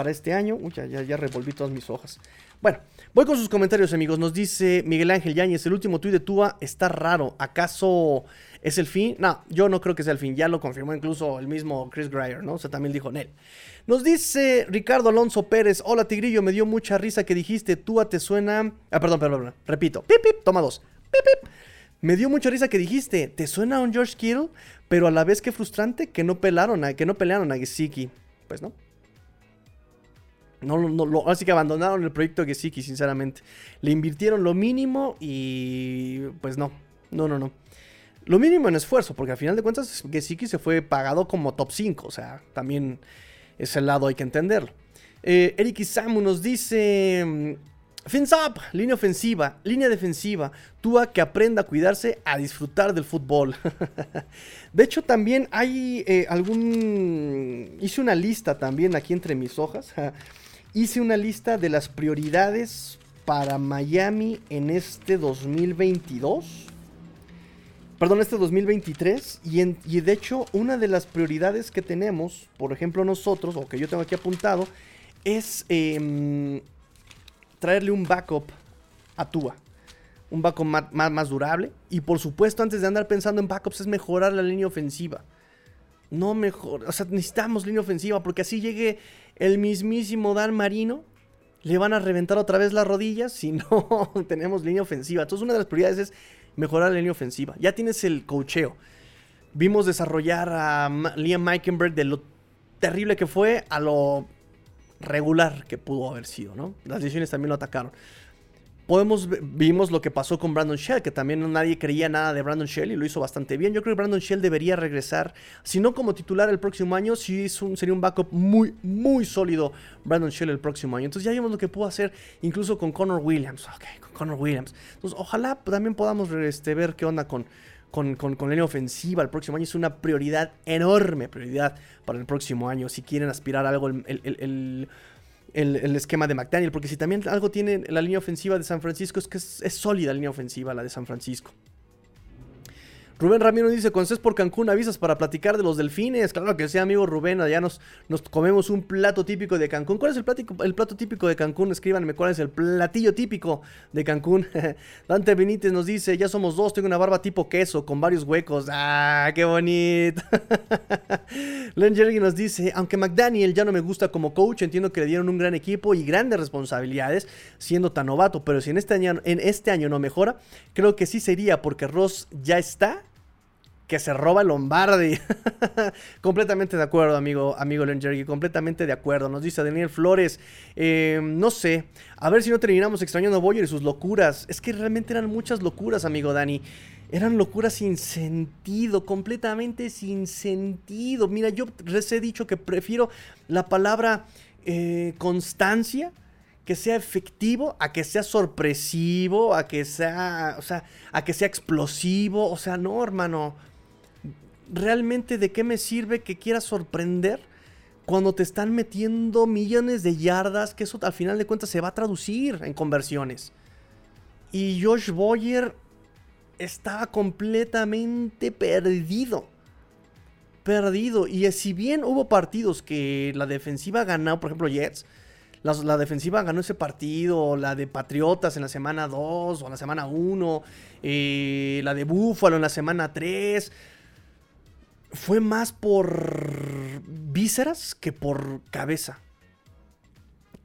para este año. Ya, revolví todas mis hojas. Bueno, voy con sus comentarios, amigos. Nos dice Miguel Ángel Yáñez, el último tuit de Tua está raro. ¿Acaso es el fin? No, yo no creo que sea el fin. Ya lo confirmó incluso el mismo Chris Greyer, ¿no? O sea, también dijo Nel. Nos dice Ricardo Alonso Pérez, hola Tigrillo, me dio mucha risa que dijiste, Tua te suena... Ah, perdón, perdón, perdón. repito. Pip, pip, toma dos. Pip, pip. Me dio mucha risa que dijiste, ¿te suena un George Kittle? Pero a la vez que frustrante que no pelaron a, que no pelearon a Gesicki. Pues no. No, no, así que abandonaron el proyecto Gesicki, sinceramente. Le invirtieron lo mínimo y pues no. No, no, no. Lo mínimo en esfuerzo, porque al final de cuentas Gesicki se fue pagado como top 5. O sea, también ese lado hay que entenderlo. Eh, Eric Isamu nos dice: Fins up, línea ofensiva, línea defensiva. Tua que aprenda a cuidarse, a disfrutar del fútbol. de hecho, también hay eh, algún. Hice una lista también aquí entre mis hojas. Hice una lista de las prioridades para Miami en este 2022. Perdón, este 2023. Y, y de hecho, una de las prioridades que tenemos, por ejemplo, nosotros, o que yo tengo aquí apuntado, es. Em, traerle un backup a Tua. Un backup más, más, durable. Y por supuesto, antes de andar pensando en backups, es mejorar la línea ofensiva. No mejor. O sea, necesitamos línea ofensiva porque así llegue el mismísimo Dan Marino. Le van a reventar otra vez las rodillas si no tenemos línea ofensiva. Entonces, una de las prioridades es mejorar la línea ofensiva. Ya tienes el cocheo. Vimos desarrollar a Liam Meikenberg de lo terrible que fue a lo regular que pudo haber sido, ¿no? Las decisiones también lo atacaron. Podemos, vimos lo que pasó con Brandon Shell, que también nadie creía nada de Brandon Shell y lo hizo bastante bien. Yo creo que Brandon Shell debería regresar, si no como titular el próximo año, sí sería un backup muy, muy sólido Brandon Shell el próximo año. Entonces ya vimos lo que pudo hacer incluso con Connor Williams. Ok, con Connor Williams. Entonces ojalá también podamos este, ver qué onda con, con, con, con, línea ofensiva el próximo año es una prioridad, enorme prioridad para el próximo año. Si quieren aspirar a algo, el, esquema de McDaniel, porque si también algo tiene la línea ofensiva de San Francisco es que es, es sólida la línea ofensiva, la de San Francisco. Rubén Ramiro dice, cuando estés por Cancún avisas para platicar de los delfines. Claro que sí, amigo Rubén, allá nos, comemos un plato típico de Cancún. ¿Cuál es el, el plato típico de Cancún? Escríbanme cuál es el platillo típico de Cancún. Dante Benítez nos dice, ya somos dos, tengo una barba tipo queso con varios huecos. ¡Ah, qué bonito! Len Jerry nos dice, aunque McDaniel ya no me gusta como coach, entiendo que le dieron un gran equipo y grandes responsabilidades siendo tan novato, pero si en este año, en este año no mejora, creo que sí sería porque Ross ya está que se roba Lombardi. completamente de acuerdo, amigo, amigo Lengergy, completamente de acuerdo. Nos dice Daniel Flores, em, no sé, a ver si no terminamos extrañando a Boyer y sus locuras. Es que realmente eran muchas locuras, amigo Dani. Eran locuras sin sentido, completamente sin sentido. Mira, yo les he dicho que prefiero la palabra eh, constancia que sea efectivo, a que sea sorpresivo, a que sea, o sea, a que sea explosivo, o sea, no, hermano realmente de qué me sirve que quieras sorprender cuando te están metiendo millones de yardas, que eso al final de cuentas se va a traducir en conversiones. Y Josh Boyer estaba completamente perdido. Perdido. Y si bien hubo partidos que la defensiva ganó, por ejemplo Jets, la, defensiva ganó ese partido, la de Patriotas en la semana 2 o en la semana 1, eh, la de Buffalo en la semana 3 fue más por vísceras que por cabeza.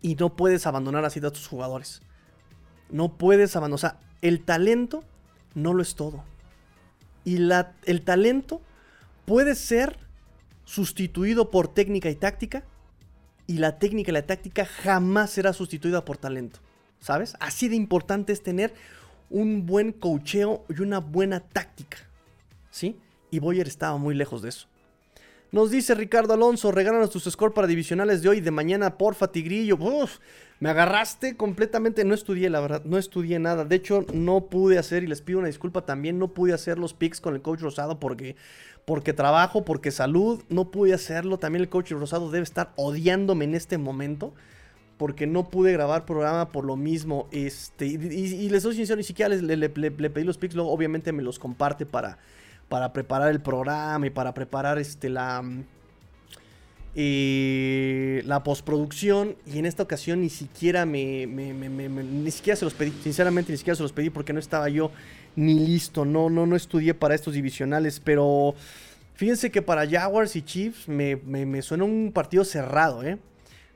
Y no puedes abandonar así a tus jugadores. No puedes abandonar. O sea, el talento no lo es todo. Y la, el talento puede ser sustituido por técnica y táctica y la técnica y la táctica jamás será sustituida por talento. ¿Sabes? Así de importante es tener un buen cocheo y una buena táctica. ¿Sí? Y Boyer estaba muy lejos de eso. Nos dice Ricardo Alonso, regálanos tus scores para divisionales de hoy y de mañana, porfa, Tigrillo. Me agarraste completamente, no estudié, la verdad, no estudié nada. De hecho, no pude hacer, y les pido una disculpa también, no pude hacer los picks con el coach Rosado porque porque trabajo, porque salud, no pude hacerlo. También el coach Rosado debe estar odiándome en este momento. Porque no pude grabar programa por lo mismo. Este, y, les soy sincero, ni siquiera le, pedí los pics. Luego, obviamente, me los comparte para, para preparar el programa y para preparar este, la, eh, la postproducción. Y en esta ocasión ni siquiera me, Ni siquiera se los pedí. Sinceramente, ni siquiera se los pedí porque no estaba yo ni listo. No, no, no estudié para estos divisionales, pero fíjense que para Jaguars y Chiefs me, suena un partido cerrado, ¿eh?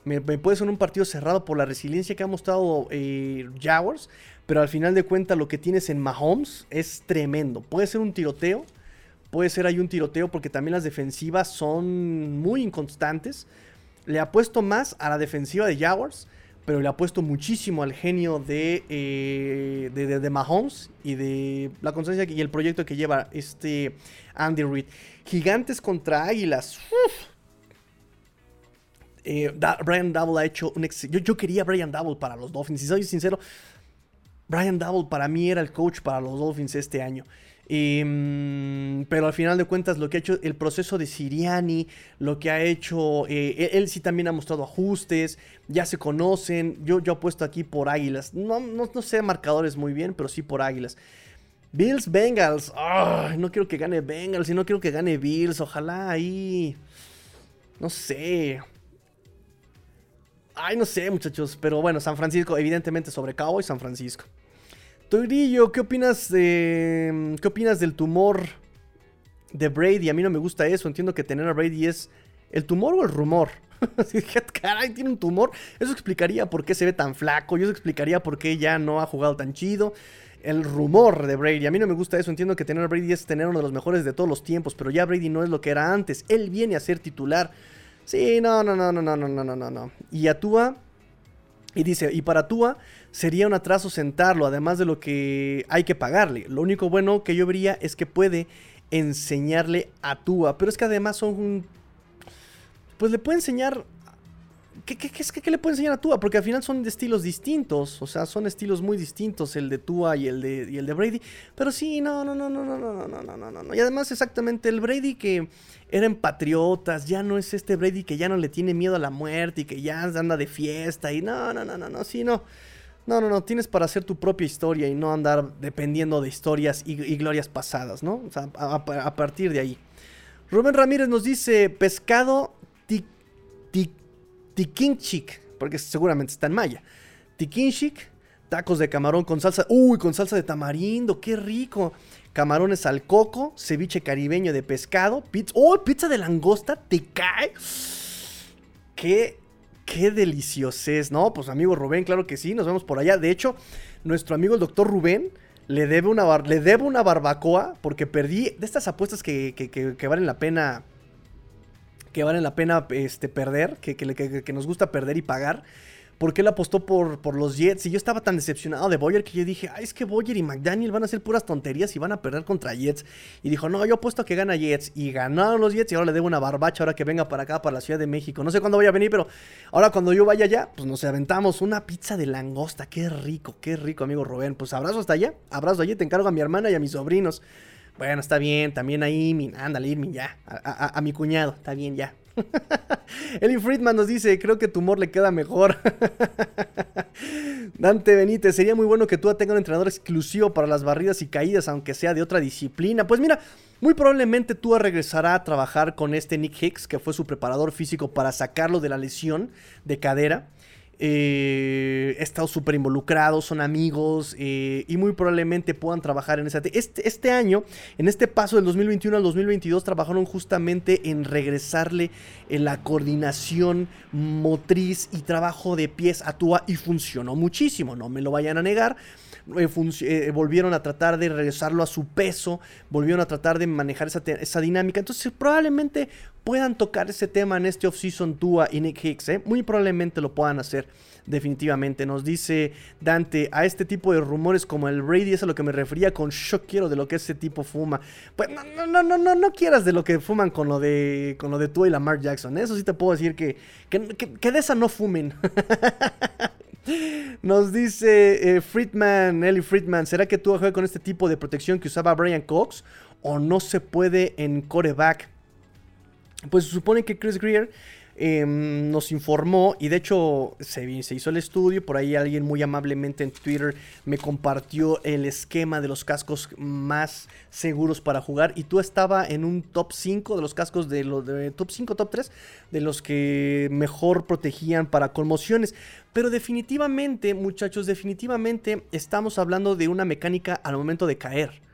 Me, puede sonar un partido cerrado por la resiliencia que ha mostrado eh, Jaguars, pero al final de cuentas lo que tienes en Mahomes es tremendo. Puede ser un tiroteo, puede ser ahí un tiroteo porque también las defensivas son muy inconstantes. Le apuesto más a la defensiva de Jaguars pero le ha puesto muchísimo al genio de, eh, de, Mahomes y de la constancia y el proyecto que lleva este Andy Reid. Gigantes contra Águilas. Eh, Brian Double ha hecho un yo, yo, quería Brian Double para los Dolphins. Si soy sincero, Brian Double para mí era el coach para los Dolphins este año. Em, pero al final de cuentas, lo que ha hecho el proceso de Siriani, lo que ha hecho, eh, él, sí también ha mostrado ajustes, ya se conocen. Yo, yo apuesto aquí por Águilas. No, no, sé marcadores muy bien, pero sí por Águilas. Bills Bengals. no quiero que gane Bengals y no quiero que gane Bills. Ojalá ahí. No sé. Ay, no sé, muchachos. Pero bueno, San Francisco, evidentemente sobre y San Francisco. Torillo, ¿qué opinas de. ¿Qué opinas del tumor de Brady? A mí no me gusta eso. Entiendo que tener a Brady es. ¿El tumor o el rumor? Caray, tiene un tumor. Eso explicaría por qué se ve tan flaco. Y eso explicaría por qué ya no ha jugado tan chido. El rumor de Brady. A mí no me gusta eso. Entiendo que tener a Brady es tener uno de los mejores de todos los tiempos. Pero ya Brady no es lo que era antes. Él viene a ser titular. Sí, no, no, no, no, no, no, no, no, no. Y a Tua. Y dice, y para Tua sería un atraso sentarlo, además de lo que hay que pagarle. Lo único bueno que yo vería es que puede enseñarle a Tua, pero es que además son... Pues le puede enseñar... ¿Qué, qué, qué, le puede enseñar a Tua? Porque al final son de estilos distintos, o sea, son estilos muy distintos el de Tua y el de, y el de Brady. Pero sí, no, no, no, no, no, no, no, no, no, no. Y además exactamente el Brady que eran patriotas, ya no es este Brady que ya no le tiene miedo a la muerte y que ya anda de fiesta y no, no, no, no, no, sí, no. No, no, no, tienes para hacer tu propia historia y no andar dependiendo de historias y, glorias pasadas, ¿no? O sea, a, partir de ahí. Rubén Ramírez nos dice pescado tikinchik, porque seguramente está en maya. Tikinchik, tacos de camarón con salsa, uy, con salsa de tamarindo, qué rico. Camarones al coco, ceviche caribeño de pescado, pizza, oh, pizza de langosta, te cae. Qué Qué deliciosez, ¿no? Pues amigo Rubén, claro que sí, nos vemos por allá. De hecho, nuestro amigo el doctor Rubén le debe una, le debe una barbacoa porque perdí de estas apuestas que, que, valen la pena que valen la pena este, perder, que, que, nos gusta perder y pagar porque él apostó por, por los Jets. Y yo estaba tan decepcionado de Boyer que yo dije, ay, es que Boyer y McDaniel van a hacer puras tonterías y van a perder contra Jets. Y dijo, no, yo apuesto a que gana Jets. Y ganaron los Jets y ahora le debo una barbacha ahora que venga para acá, para la Ciudad de México. No sé cuándo voy a venir, pero ahora cuando yo vaya allá, pues nos aventamos una pizza de langosta. Qué rico, qué rico, amigo Rubén. Pues abrazo hasta allá, abrazo allá. Te encargo a mi hermana y a mis sobrinos. Bueno, está bien, también ahí, mi, ándale, Irmin, ya. a mi cuñado, está bien, ya. Eli Friedman nos dice, creo que tu humor le queda mejor. Dante Benítez, sería muy bueno que tú tengas un entrenador exclusivo para las barridas y caídas, aunque sea de otra disciplina. Pues mira, muy probablemente Tua regresará a trabajar con este Nick Hicks, que fue su preparador físico para sacarlo de la lesión de cadera. Eh, he estado súper involucrado, son amigos eh, y muy probablemente puedan trabajar en ese... Este, este año, en este paso del 2021 al 2022, trabajaron justamente en regresarle en la coordinación motriz y trabajo de pies a Tua y funcionó muchísimo, no me lo vayan a negar. Eh, eh, volvieron a tratar de regresarlo a su peso, volvieron a tratar de manejar esa, dinámica. Entonces, probablemente puedan tocar ese tema en este off-season Tua y Nick Hicks. ¿eh? Muy probablemente lo puedan hacer. Definitivamente, nos dice Dante, a este tipo de rumores como el Brady es a lo que me refería con yo quiero de lo que ese tipo fuma. Pues no, no, no, no, no quieras de lo que fuman con lo de con lo de Tua y Lamar Jackson. Eso sí te puedo decir que, que, que de esa no fumen. Nos dice eh, Friedman, Ellie Friedman, ¿será que tú jugar con este tipo de protección que usaba Brian Cox? ¿O no se puede en coreback? Pues se supone que Chris Greer Em, nos informó y de hecho se, hizo el estudio, por ahí alguien muy amablemente en Twitter me compartió el esquema de los cascos más seguros para jugar y tú estaba en un top 5 de los cascos de los top 5, top 3 de los que mejor protegían para conmociones, pero definitivamente muchachos, definitivamente estamos hablando de una mecánica al momento de caer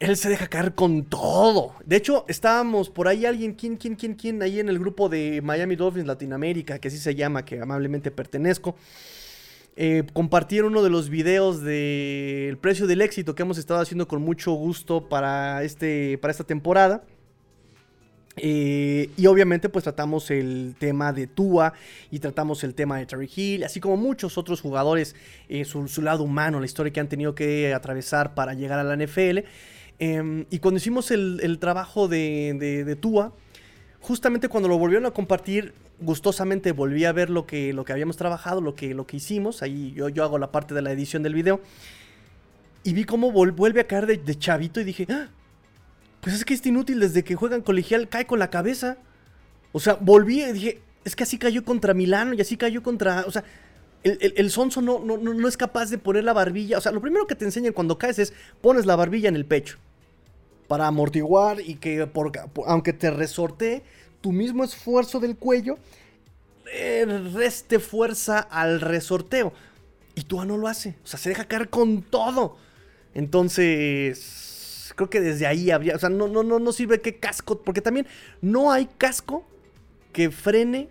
él se deja caer con todo. De hecho, estábamos por ahí alguien, ¿quién, quién, quién, quién? Ahí en el grupo de Miami Dolphins Latinoamérica, que así se llama, que amablemente pertenezco. Eh, compartieron uno de los videos del precio del éxito que hemos estado haciendo con mucho gusto para, este, para esta temporada. Eh, y obviamente pues tratamos el tema de Tua y tratamos el tema de Terry Hill, así como muchos otros jugadores, eh, su, lado humano, la historia que han tenido que atravesar para llegar a la NFL. Em, y cuando hicimos el, trabajo de, de, Tua, justamente cuando lo volvieron a compartir, gustosamente volví a ver lo que, habíamos trabajado, lo que, hicimos. Ahí yo, hago la parte de la edición del video. Y vi cómo vuelve a caer de, chavito y dije, ¡Ah! pues es que es inútil desde que juegan colegial, cae con la cabeza. O sea, volví y dije, es que así cayó contra Milano y así cayó contra... O sea, el, sonso no, no, no, es capaz de poner la barbilla. O sea, lo primero que te enseñan cuando caes es pones la barbilla en el pecho para amortiguar y que aunque te resorte tu mismo esfuerzo del cuello, reste fuerza al resorteo. Y tú no lo hace. O sea, se deja caer con todo. Entonces, creo que desde ahí habría. O sea, no, no, no, no sirve que casco. Porque también no hay casco que frene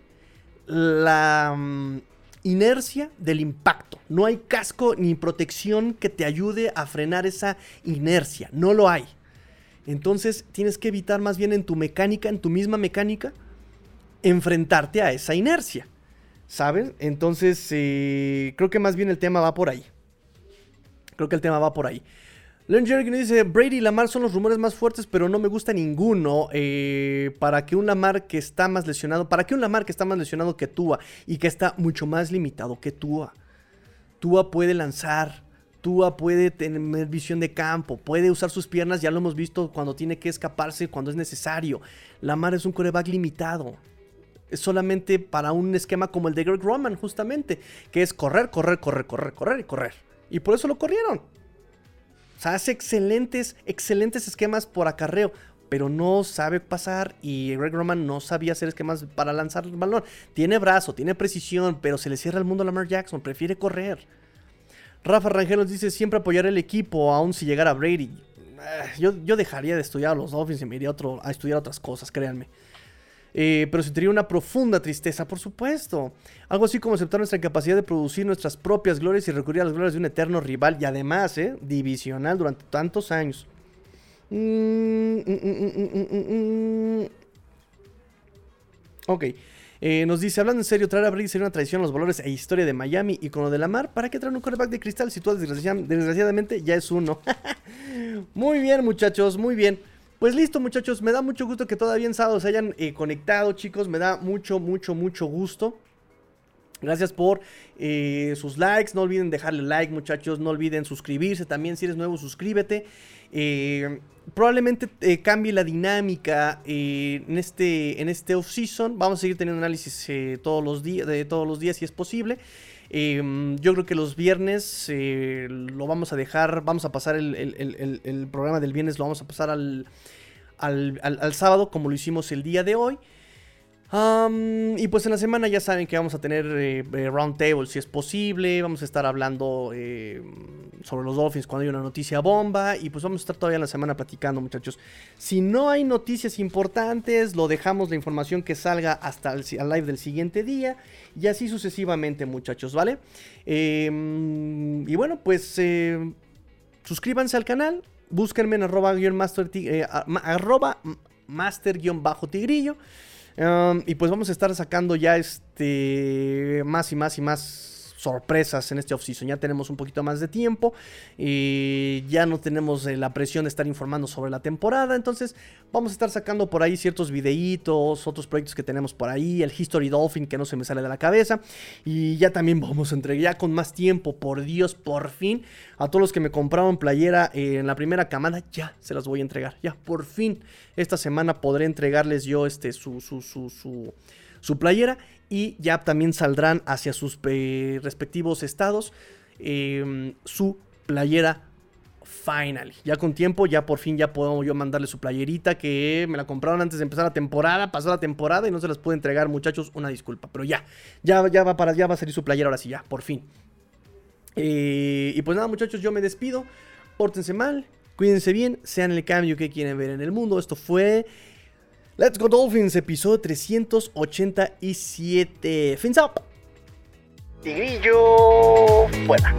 la mm, inercia del impacto. No hay casco ni protección que te ayude a frenar esa inercia. No lo hay. Entonces tienes que evitar más bien en tu mecánica, en tu misma mecánica, enfrentarte a esa inercia. ¿Sabes? Entonces eh, creo que más bien el tema va por ahí. Creo que el tema va por ahí. Len Jerry dice, Brady y Lamar son los rumores más fuertes, pero no me gusta ninguno. Eh, para que un Lamar que está más lesionado, para que un Lamar que está más lesionado que Tua y que está mucho más limitado que Tua. Tua puede lanzar, Tua puede tener visión de campo, puede usar sus piernas, ya lo hemos visto cuando tiene que escaparse, cuando es necesario. Lamar es un coreback limitado. Es solamente para un esquema como el de Greg Roman, justamente, que es correr, correr, correr, correr, correr y correr. Y por eso lo corrieron. O sea, hace excelentes, excelentes esquemas por acarreo, pero no sabe pasar y Greg Roman no sabía hacer esquemas para lanzar el balón. Tiene brazo, tiene precisión, pero se le cierra el mundo a Lamar Jackson, prefiere correr. Rafa Rangel nos dice siempre apoyar el equipo, aún si llegara Brady. Eh, yo, yo, dejaría de estudiar a los Dolphins y me iría otro, a estudiar otras cosas, créanme. Eh, pero sentiría una profunda tristeza, por supuesto. Algo así como aceptar nuestra incapacidad de producir nuestras propias glorias y recurrir a las glorias de un eterno rival y además, eh, divisional durante tantos años. Mm, mm, mm, ok. Eh, nos dice, hablando en serio, traer a Brady sería una traición a los valores e historia de Miami y con lo de la mar, ¿para qué traer un quarterback de cristal si tú desgraciadamente ya es uno? muy bien, muchachos, muy bien. Pues listo, muchachos, me da mucho gusto que todavía en sábado se hayan eh, conectado, chicos, me da mucho, mucho, mucho gusto. Gracias por eh, sus likes. No olviden dejarle like, muchachos. No olviden suscribirse también. Si eres nuevo, suscríbete. Eh, probablemente eh, cambie la dinámica en este, en este off-season. Vamos a seguir teniendo análisis todos los días, de todos los días si es posible. yo creo que los viernes lo vamos a dejar, vamos a pasar el, programa del viernes, lo vamos a pasar al, al, sábado como lo hicimos el día de hoy. Y pues en la semana ya saben que vamos a tener eh, eh, roundtable si es posible. Vamos a estar hablando eh, sobre los Dolphins cuando hay una noticia bomba. Y pues vamos a estar todavía en la semana platicando, muchachos. Si no hay noticias importantes, lo dejamos la información que salga hasta el live del siguiente día. Y así sucesivamente, muchachos, ¿vale? Em, y bueno, pues suscríbanse al canal. Búsquenme en arroba, master, arroba master-tigrillo y pues vamos a estar sacando ya este más y más y más sorpresas en este off-season. Ya tenemos un poquito más de tiempo y ya no tenemos eh, la presión de estar informando sobre la temporada. Entonces vamos a estar sacando por ahí ciertos videitos, otros proyectos que tenemos por ahí, el History Dolphin que no se me sale de la cabeza. Y ya también vamos a entregar ya con más tiempo, por Dios, por fin. A todos los que me compraron playera eh, en la primera camada, ya se las voy a entregar. Ya, por fin, esta semana podré entregarles yo este, su, su, su, su, su playera y ya también saldrán hacia sus eh, respectivos estados em, su playera Finally. Ya con tiempo, ya por fin ya puedo yo mandarle su playerita que me la compraron antes de empezar la temporada, pasó la temporada y no se las pude entregar, muchachos, una disculpa, pero ya, ya, ya va para, ya va a salir su playera ahora sí, ya, por fin. Eh, y pues nada, muchachos, yo me despido. Pórtense mal, cuídense bien, sean el cambio que quieren ver en el mundo. Esto fue Let's Go Dolphins, episodio 387. Fins up. Tigrillo fuera.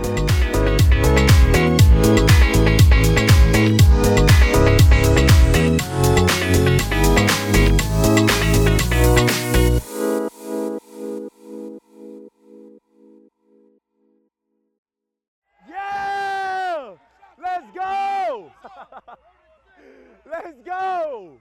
Yeah! Let's go! Let's go!